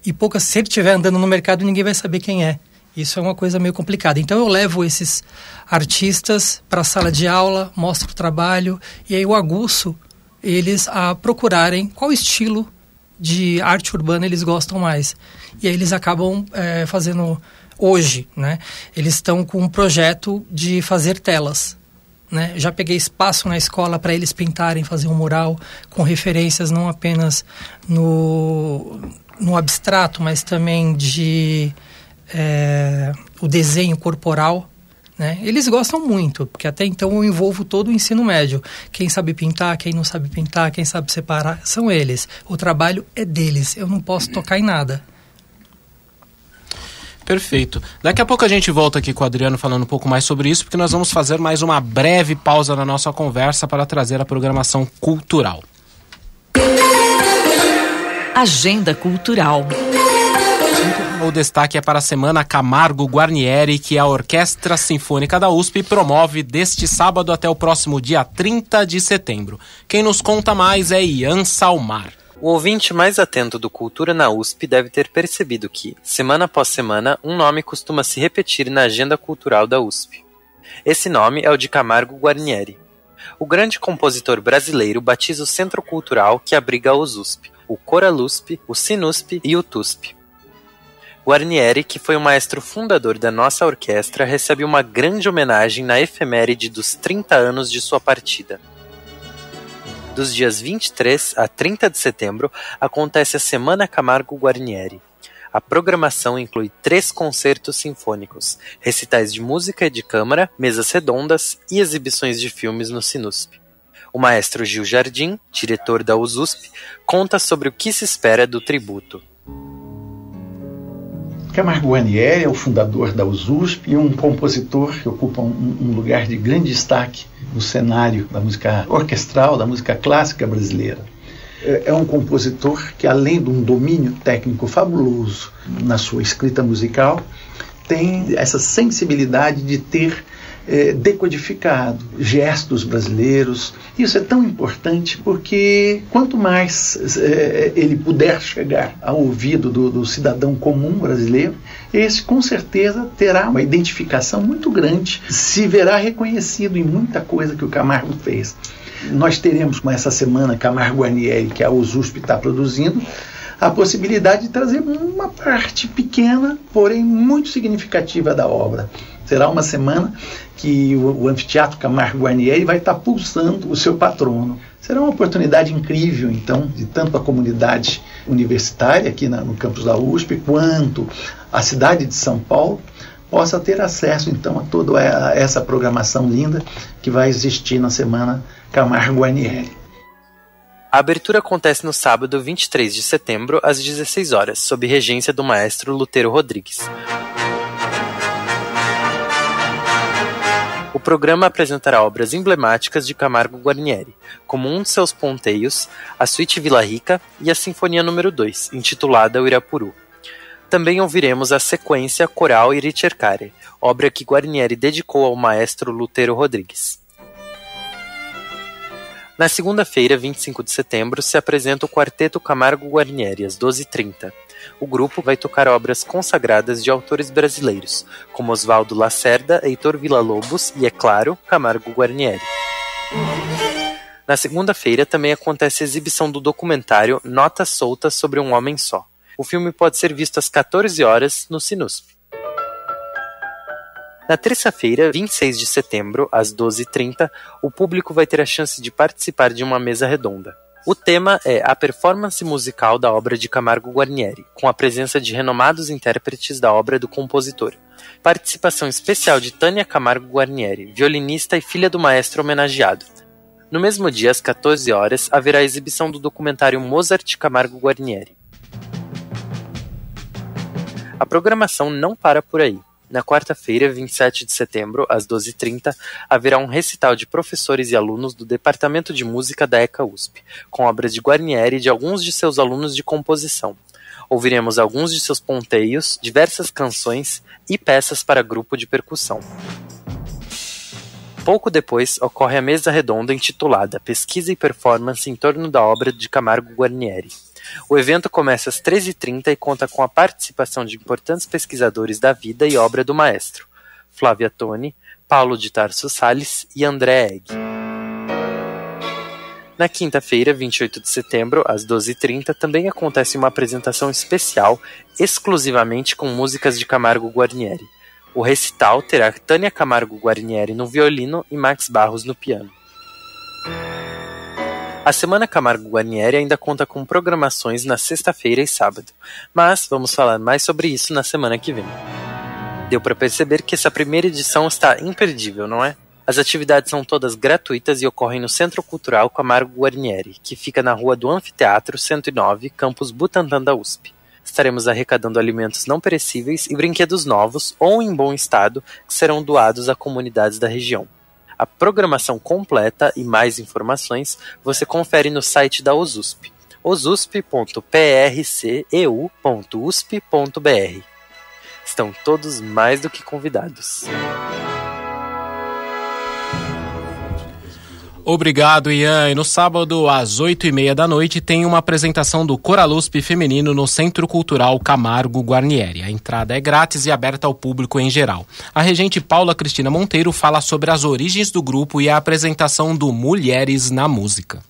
e poucas, se ele estiver andando no mercado, ninguém vai saber quem é. Isso é uma coisa meio complicada. Então eu levo esses artistas para a sala de aula, mostro o trabalho, e aí eu aguço eles a procurarem qual estilo de arte urbana eles gostam mais. E aí eles acabam é, fazendo hoje, né? Eles estão com um projeto de fazer telas. Né? Já peguei espaço na escola para eles pintarem, fazer um mural com referências não apenas no, no abstrato, mas também de é, o desenho corporal né? Eles gostam muito, porque até então eu envolvo todo o ensino médio. Quem sabe pintar, quem não sabe pintar, quem sabe separar, são eles. O trabalho é deles, eu não posso tocar em nada. Perfeito. Daqui a pouco a gente volta aqui com o Adriano falando um pouco mais sobre isso, porque nós vamos fazer mais uma breve pausa na nossa conversa para trazer a programação cultural. Agenda Cultural. O destaque é para a Semana Camargo Guarnieri, que a Orquestra Sinfônica da USP promove deste sábado até o próximo dia 30 de setembro. Quem nos conta mais é Ian Salmar. O ouvinte mais atento do Cultura na USP deve ter percebido que, semana após semana, um nome costuma se repetir na agenda cultural da USP. Esse nome é o de Camargo Guarnieri. O grande compositor brasileiro batiza o centro cultural que abriga os USP, o Coralusp, o Sinusp e o TUSP. Guarnieri, que foi o maestro fundador da nossa orquestra, recebe uma grande homenagem na efeméride dos 30 anos de sua partida. Dos dias 23 a 30 de setembro acontece a Semana Camargo Guarnieri. A programação inclui três concertos sinfônicos, recitais de música e de câmara, mesas redondas e exibições de filmes no Sinusp. O maestro Gil Jardim, diretor da USUSP, conta sobre o que se espera do tributo. Camargo Guarnieri é o fundador da USUSP e um compositor que ocupa um, um, lugar de grande destaque no cenário da música orquestral, da música clássica brasileira. É, é um compositor que, além de um domínio técnico fabuloso na sua escrita musical, tem essa sensibilidade de ter é, decodificado gestos brasileiros. Isso é tão importante porque quanto mais é, ele puder chegar ao ouvido do, do cidadão comum brasileiro, esse com certeza terá uma identificação muito grande, se verá reconhecido em muita coisa que o Camargo fez. Nós teremos com essa semana Camargo Guarnieri, que a USUSP está produzindo, a possibilidade de trazer uma parte pequena, porém muito significativa da obra. Será uma semana que o, o Anfiteatro Camargo Guarnieri vai estar pulsando o seu patrono. Será uma oportunidade incrível, então, de tanto a comunidade universitária aqui na, no campus da USP, quanto a cidade de São Paulo, possa ter acesso então a toda essa programação linda que vai existir na semana Camargo Guarnieri. A abertura acontece no sábado 23 de setembro, às 16 horas, sob regência do maestro Lutero Rodrigues. O programa apresentará obras emblemáticas de Camargo Guarnieri, como um de seus ponteios, a Suíte Vila Rica e a Sinfonia número 2, intitulada O Irapuru. Também ouviremos a sequência coral e ricercare, obra que Guarnieri dedicou ao maestro Lutero Rodrigues. Na segunda-feira, 25 de setembro, se apresenta o Quarteto Camargo Guarnieri, às 12h30. O grupo vai tocar obras consagradas de autores brasileiros, como Oswaldo Lacerda, Heitor Villa-Lobos e, é claro, Camargo Guarnieri. Na segunda-feira também acontece a exibição do documentário Notas Soltas sobre um Homem Só. O filme pode ser visto às 14 horas no Sinusp. Na terça-feira, 26 de setembro, às 12h30, o público vai ter a chance de participar de uma mesa redonda. O tema é a performance musical da obra de Camargo Guarnieri, com a presença de renomados intérpretes da obra do compositor. Participação especial de Tânia Camargo Guarnieri, violinista e filha do maestro homenageado. No mesmo dia, às 14 horas, haverá a exibição do documentário Mozart Camargo Guarnieri. A programação não para por aí. Na quarta-feira, 27 de setembro, às 12h30, haverá um recital de professores e alunos do Departamento de Música da ECA USP, com obras de Guarnieri e de alguns de seus alunos de composição. Ouviremos alguns de seus ponteios, diversas canções e peças para grupo de percussão. Pouco depois, ocorre a mesa redonda intitulada Pesquisa e Performance em torno da obra de Camargo Guarnieri. O evento começa às 13h30 e conta com a participação de importantes pesquisadores da vida e obra do maestro, Flávia Toni, Paulo de Tarso Salles e André Egg. Na quinta-feira, 28 de setembro, às 12h30, também acontece uma apresentação especial, exclusivamente com músicas de Camargo Guarnieri. O recital terá Tânia Camargo Guarnieri no violino e Max Barros no piano. A Semana Camargo Guarnieri ainda conta com programações na sexta-feira e sábado, mas vamos falar mais sobre isso na semana que vem. Deu para perceber que essa primeira edição está imperdível, não é? As atividades são todas gratuitas e ocorrem no Centro Cultural Camargo Guarnieri, que fica na rua do Anfiteatro 109, campus Butantã da USP. Estaremos arrecadando alimentos não perecíveis e brinquedos novos ou em bom estado que serão doados a comunidades da região. A programação completa e mais informações você confere no site da OSUSP, osusp.prceu.usp.br. Estão todos mais do que convidados. Obrigado, Ian. E no sábado, às oito e meia da noite, tem uma apresentação do Coraluspe Feminino no Centro Cultural Camargo Guarnieri. A entrada é grátis e aberta ao público em geral. A regente Paula Cristina Monteiro fala sobre as origens do grupo e a apresentação do Mulheres na Música.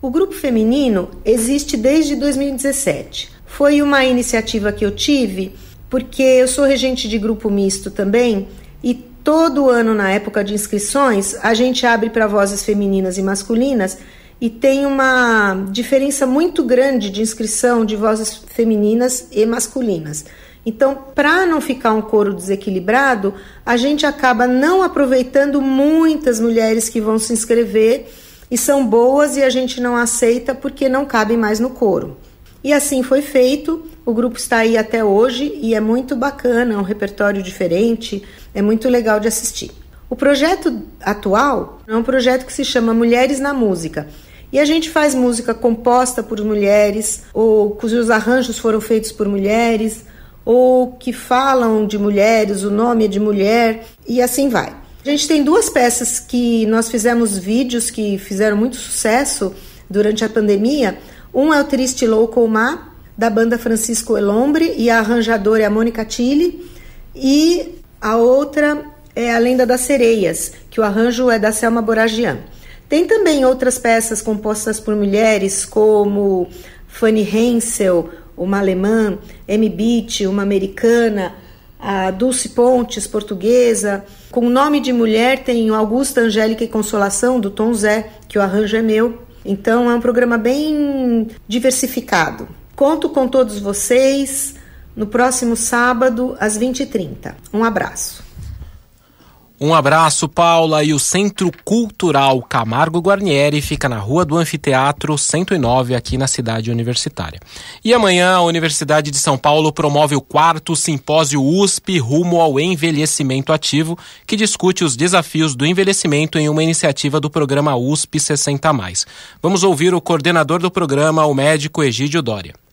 O grupo feminino existe desde 2017. Foi uma iniciativa que eu tive porque eu sou regente de grupo misto também e Todo ano, na época de inscrições, a gente abre para vozes femininas e masculinas e tem uma diferença muito grande de inscrição de vozes femininas e masculinas. Então, para não ficar um coro desequilibrado, a gente acaba não aproveitando muitas mulheres que vão se inscrever e são boas e a gente não aceita porque não cabem mais no coro. E assim foi feito. O grupo está aí até hoje e é muito bacana, é um repertório diferente é muito legal de assistir. O projeto atual é um projeto que se chama Mulheres na Música. E a gente faz música composta por mulheres, ou cujos arranjos foram feitos por mulheres, ou que falam de mulheres, o nome é de mulher, e assim vai. A gente tem duas peças que nós fizemos vídeos que fizeram muito sucesso durante a pandemia. Um é o Triste Louco Má, da banda Francisco Elombre, e a arranjadora é a Mônica Tilly. E a outra é A Lenda das Sereias, que o arranjo é da Selma Boragian. Tem também outras peças compostas por mulheres, como Fanny Hensel, uma alemã, Amy Beach, uma americana, a Dulce Pontes, portuguesa. Com nome de mulher tem Augusta, Angélica e Consolação, do Tom Zé, que o arranjo é meu. Então é um programa bem diversificado. Conto com todos vocês. no próximo sábado, às 20h30. Um abraço. Um abraço, Paula. E o Centro Cultural Camargo Guarnieri fica na Rua do Anfiteatro 109, aqui na cidade universitária. E amanhã a Universidade de São Paulo promove o quarto simpósio USP rumo ao envelhecimento ativo, que discute os desafios do envelhecimento em uma iniciativa do programa USP 60. Vamos ouvir o coordenador do programa, o médico Egídio Dória.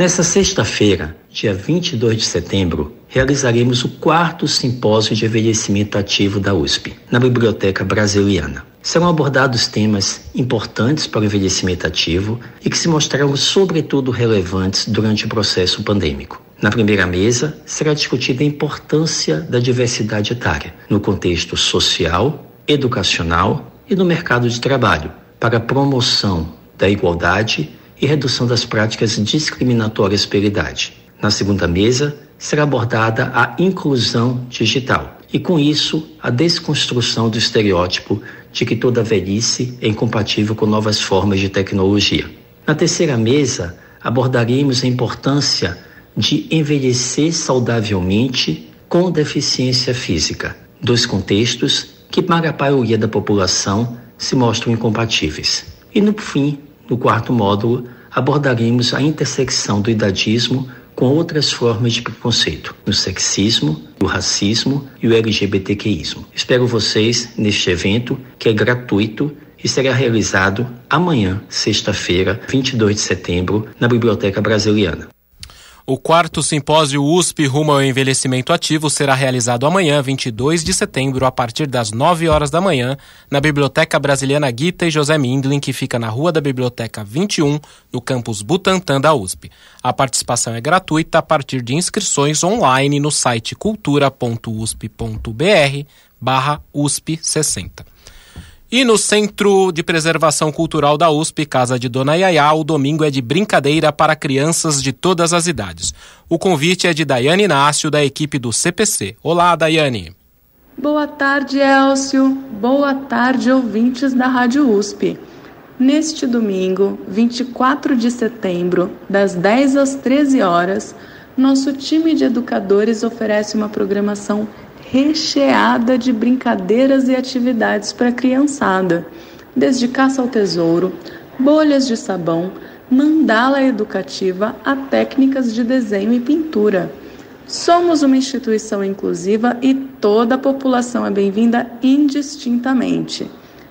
Nesta sexta-feira, dia 22 de setembro, realizaremos o quarto simpósio de envelhecimento ativo da USP, na Biblioteca Brasiliana. Serão abordados temas importantes para o envelhecimento ativo e que se mostraram sobretudo relevantes durante o processo pandêmico. Na primeira mesa, será discutida a importância da diversidade etária no contexto social, educacional e no mercado de trabalho, para a promoção da igualdade e redução das práticas discriminatórias pela idade. Na segunda mesa, será abordada a inclusão digital e, com isso, a desconstrução do estereótipo de que toda velhice é incompatível com novas formas de tecnologia. Na terceira mesa, abordaremos a importância de envelhecer saudavelmente com deficiência física, dois contextos que, para a maioria da população, se mostram incompatíveis. E, no fim, no quarto módulo, abordaremos a intersecção do idadismo com outras formas de preconceito, no sexismo, o racismo e o LGBTQismo. Espero vocês neste evento, que é gratuito e será realizado amanhã, sexta-feira, 22 de setembro, na Biblioteca Brasiliana. O quarto simpósio USP rumo ao envelhecimento ativo será realizado amanhã, 22 de setembro, a partir das 9 horas da manhã, na Biblioteca Brasiliana Guita e José Mindlin, que fica na Rua da Biblioteca 21, no campus Butantã da USP. A participação é gratuita a partir de inscrições online no site cultura.usp.br barra USP 60. E no Centro de Preservação Cultural da USP, Casa de Dona Yaya, o domingo é de brincadeira para crianças de todas as idades. O convite é de Daiane Inácio, da equipe do CPC. Olá, Daiane. Boa tarde, Elcio. Boa tarde, ouvintes da Rádio USP. Neste domingo, 24 de setembro, das 10 às 13 horas, nosso time de educadores oferece uma programação recheada de brincadeiras e atividades para a criançada, desde caça ao tesouro, bolhas de sabão, mandala educativa a técnicas de desenho e pintura. Somos uma instituição inclusiva e toda a população é bem-vinda indistintamente.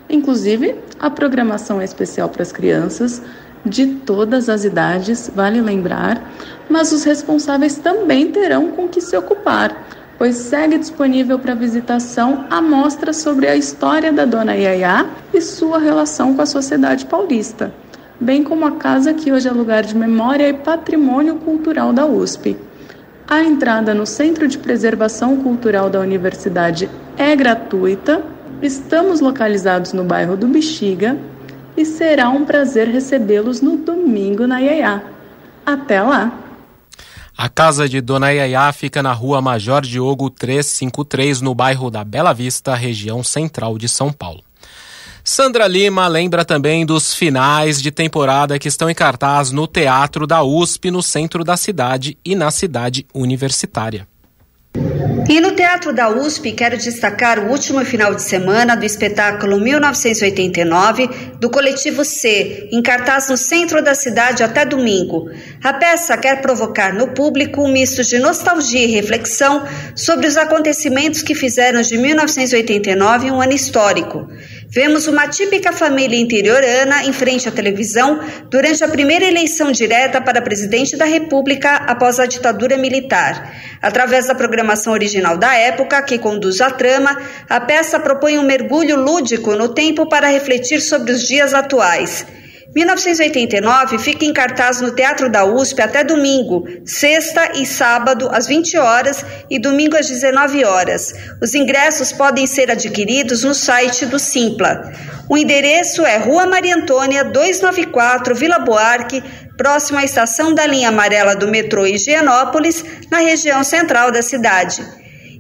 Inclusive, a programação é especial para as crianças de todas as idades, vale lembrar, mas os responsáveis também terão com que se ocupar pois segue disponível para visitação a mostra sobre a história da Dona Yaya e sua relação com a sociedade paulista, bem como a casa que hoje é lugar de memória e patrimônio cultural da USP. A entrada no Centro de Preservação Cultural da Universidade é gratuita. Estamos localizados no bairro do Bexiga e será um prazer recebê-los no domingo na Yaya. Até lá! A casa de Dona Yaya fica na rua Major Diogo 353, no bairro da Bela Vista, região central de São Paulo. Sandra Lima lembra também dos finais de temporada que estão em cartaz no Teatro da USP, no centro da cidade e na cidade universitária. E no Teatro da USP, quero destacar o último final de semana do espetáculo 1989 do Coletivo C, em cartaz no centro da cidade até domingo. A peça quer provocar no público um misto de nostalgia e reflexão sobre os acontecimentos que fizeram de 1989 um ano histórico. Vemos uma típica família interiorana em frente à televisão durante a primeira eleição direta para presidente da República após a ditadura militar. Através da programação original da época, que conduz a trama, a peça propõe um mergulho lúdico no tempo para refletir sobre os dias atuais. 1989 fica em cartaz no Teatro da USP até domingo, sexta e sábado às 20 horas e domingo às 19 horas. Os ingressos podem ser adquiridos no site do Simpla. O endereço é Rua Maria Antônia, 294, Vila Buarque, próximo à estação da linha amarela do metrô Higienópolis, na região central da cidade.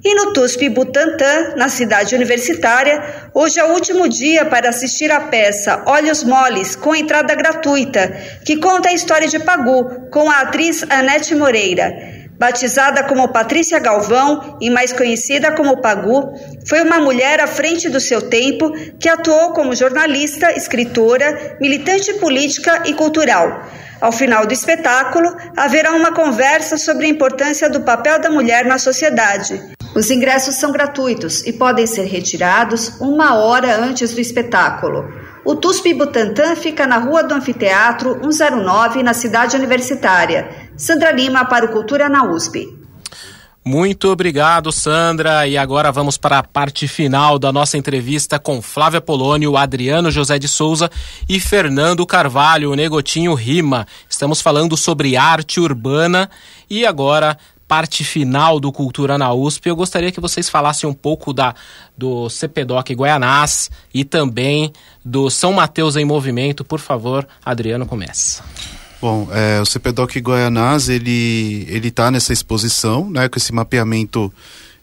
E no TUSP Butantã, na cidade universitária, hoje é o último dia para assistir à peça Olhos Moles, com entrada gratuita, que conta a história de Pagu, com a atriz Anete Moreira. Batizada como Patrícia Galvão e mais conhecida como Pagu, foi uma mulher à frente do seu tempo que atuou como jornalista, escritora, militante política e cultural. Ao final do espetáculo, haverá uma conversa sobre a importância do papel da mulher na sociedade. Os ingressos são gratuitos e podem ser retirados uma hora antes do espetáculo. O TUSP Butantã fica na Rua do Anfiteatro 109, na cidade universitária. Sandra Lima para o Cultura na USP. Muito obrigado, Sandra. E agora vamos para a parte final da nossa entrevista com Flávia Polônio, Adriano José de Souza e Fernando Carvalho, o Negotinho Rima. Estamos falando sobre arte urbana e agora parte final do Cultura na USP. Eu gostaria que vocês falassem um pouco da do CPDOC Guaianás e também do São Mateus em Movimento. Por favor, Adriano, começa. Bom, é, o CPDOC Goianás, ele, ele tá nessa exposição, né, com esse mapeamento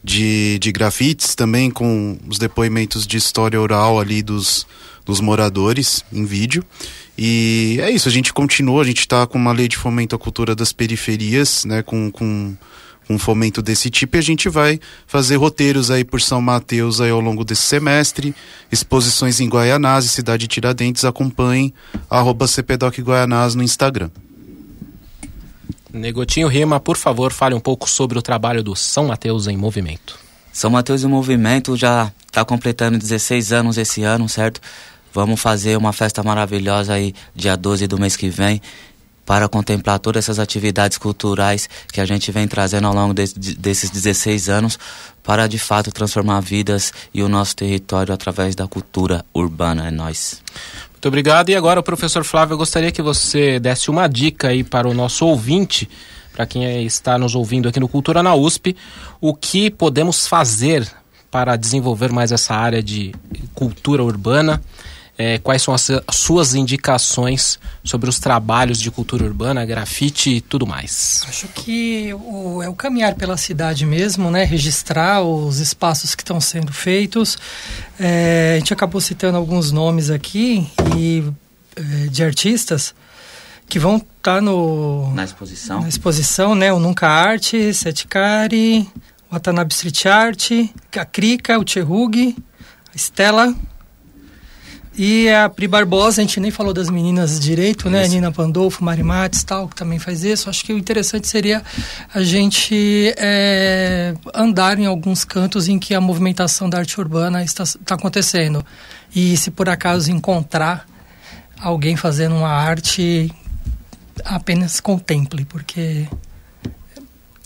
de, de grafites, também com os depoimentos de história oral ali dos, dos moradores em vídeo. E é isso, a gente continua, a gente está com uma lei de fomento à cultura das periferias, né, com, com um fomento desse tipo e a gente vai fazer roteiros aí por São Mateus aí ao longo desse semestre, exposições em Guaianás e Cidade Tiradentes, acompanhem arroba CPDOC Guaianás no Instagram. Negotinho Rima, por favor, fale um pouco sobre o trabalho do São Mateus em Movimento. São Mateus em Movimento já está completando 16 anos esse ano, certo? Vamos fazer uma festa maravilhosa aí dia 12 do mês que vem para contemplar todas essas atividades culturais que a gente vem trazendo ao longo de, de, desses 16 anos para de fato transformar vidas e o nosso território através da cultura urbana. É nós. Muito obrigado. E agora, professor Flávio, eu gostaria que você desse uma dica aí para o nosso ouvinte, para quem está nos ouvindo aqui no Cultura na USP, o que podemos fazer para desenvolver mais essa área de cultura urbana é, quais são as, as, suas indicações sobre os trabalhos de cultura urbana, grafite e tudo mais? Acho que o, é o caminhar pela cidade mesmo, né? registrar os espaços que estão sendo feitos. É, a gente acabou citando alguns nomes aqui e, é, de artistas que vão estar tá no na exposição na exposição né o Nunca Arte Seticari o Watanabe Street Art a Krika o Cherrug a Stella e a Pri Barbosa, a gente nem falou das meninas direito, né? Isso. Nina Pandolfo, Mari Mates tal, que também faz isso. Acho que o interessante seria a gente é, andar em alguns cantos em que a movimentação da arte urbana está, está acontecendo. E se por acaso encontrar alguém fazendo uma arte, apenas contemple, porque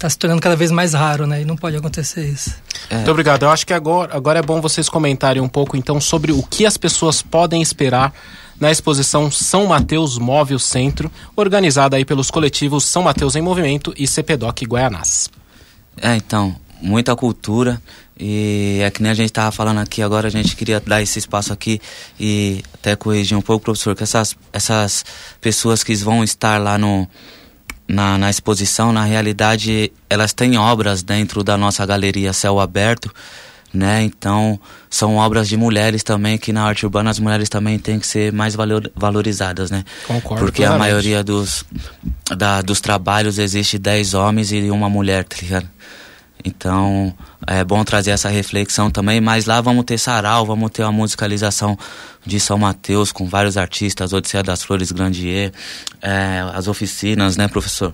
está se tornando cada vez mais raro, né? E não pode acontecer isso. É. Muito obrigado. Eu acho que agora, agora é bom vocês comentarem um pouco então sobre o que as pessoas podem esperar na exposição São Mateus Móvel Centro, organizada aí pelos coletivos São Mateus em Movimento e CPDOC Guaianás. É, então, muita cultura e é que nem a gente estava falando aqui agora, a gente queria dar esse espaço aqui e até corrigir um pouco, professor, que essas, essas pessoas que vão estar lá no na, na exposição, na realidade, elas têm obras dentro da nossa galeria Céu Aberto, né? Então, são obras de mulheres também, que na arte urbana as mulheres também têm que ser mais valor, valorizadas, né? Concordo. Porque claramente. a maioria dos, da, dos trabalhos existe 10 homens e uma mulher, tá ligado? Então, é bom trazer essa reflexão também, mas lá vamos ter sarau, vamos ter uma musicalização de São Mateus com vários artistas, Odisseia das Flores Grandier, é, as oficinas, né, professor?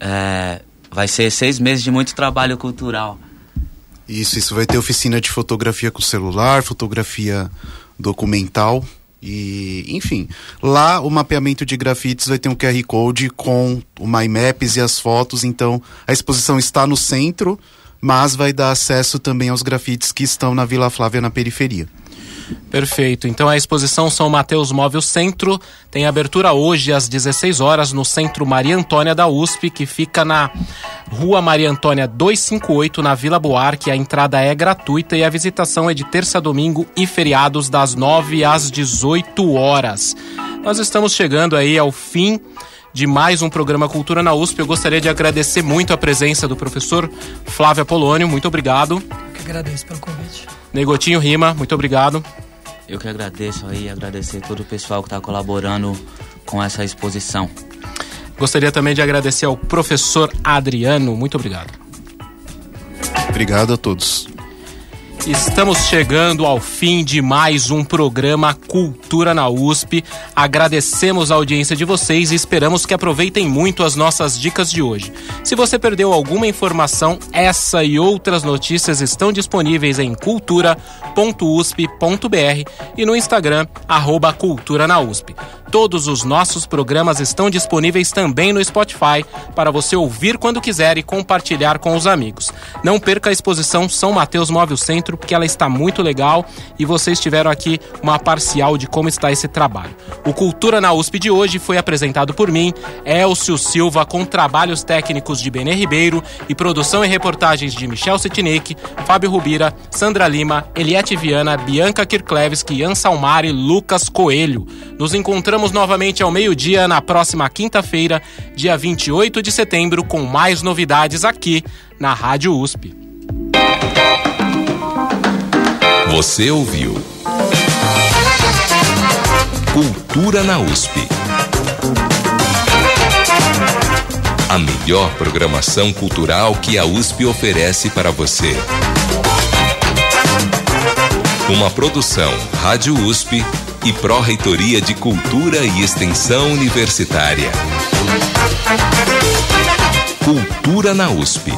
É, vai ser seis meses de muito trabalho cultural. Isso, isso vai ter oficina de fotografia com celular, fotografia documental e, enfim, lá o mapeamento de grafites vai ter um QR Code com o MyMaps e as fotos, então a exposição está no centro, mas vai dar acesso também aos grafites que estão na Vila Flávia na periferia. Perfeito. Então a exposição São Mateus Móvel Centro tem abertura hoje às 16 horas no Centro Maria Antônia da USP, que fica na Rua Maria Antônia 258, na Vila Buarque. A entrada é gratuita e a visitação é de terça a domingo e feriados das 9 às 18 horas. Nós estamos chegando aí ao fim de mais um programa Cultura na USP. Eu gostaria de agradecer muito a presença do professor Flávio Apolônio. Muito obrigado. Eu que agradeço pelo convite. Negotinho Rima, muito obrigado. Eu que agradeço aí, agradecer todo o pessoal que está colaborando com essa exposição. Gostaria também de agradecer ao professor Adriano. Muito obrigado. Obrigado a todos. Estamos chegando ao fim de mais um programa Cultura na USP. Agradecemos a audiência de vocês e esperamos que aproveitem muito as nossas dicas de hoje. Se você perdeu alguma informação, essa e outras notícias estão disponíveis em cultura.usp.br e no Instagram, arroba Cultura na USP. Todos os nossos programas estão disponíveis também no Spotify para você ouvir quando quiser e compartilhar com os amigos. Não perca a exposição São Mateus Móvel Centro, porque ela está muito legal e vocês tiveram aqui uma parcial de como está esse trabalho. O Cultura na USP de hoje foi apresentado por mim, Elcio Silva, com trabalhos técnicos de Benê Ribeiro e produção e reportagens de Michel Setinic, Fábio Rubira, Sandra Lima, Eliette Viana, Bianca Kirklevski, Ian Salmari Lucas Coelho. Nos encontramos encontramos novamente ao meio-dia na próxima quinta-feira, dia 28 de setembro, com mais novidades aqui na Rádio USP. Você ouviu Cultura na USP. A melhor programação cultural que a USP oferece para você. Uma produção Rádio USP e Pró-Reitoria de Cultura e Extensão Universitária. Cultura na USP.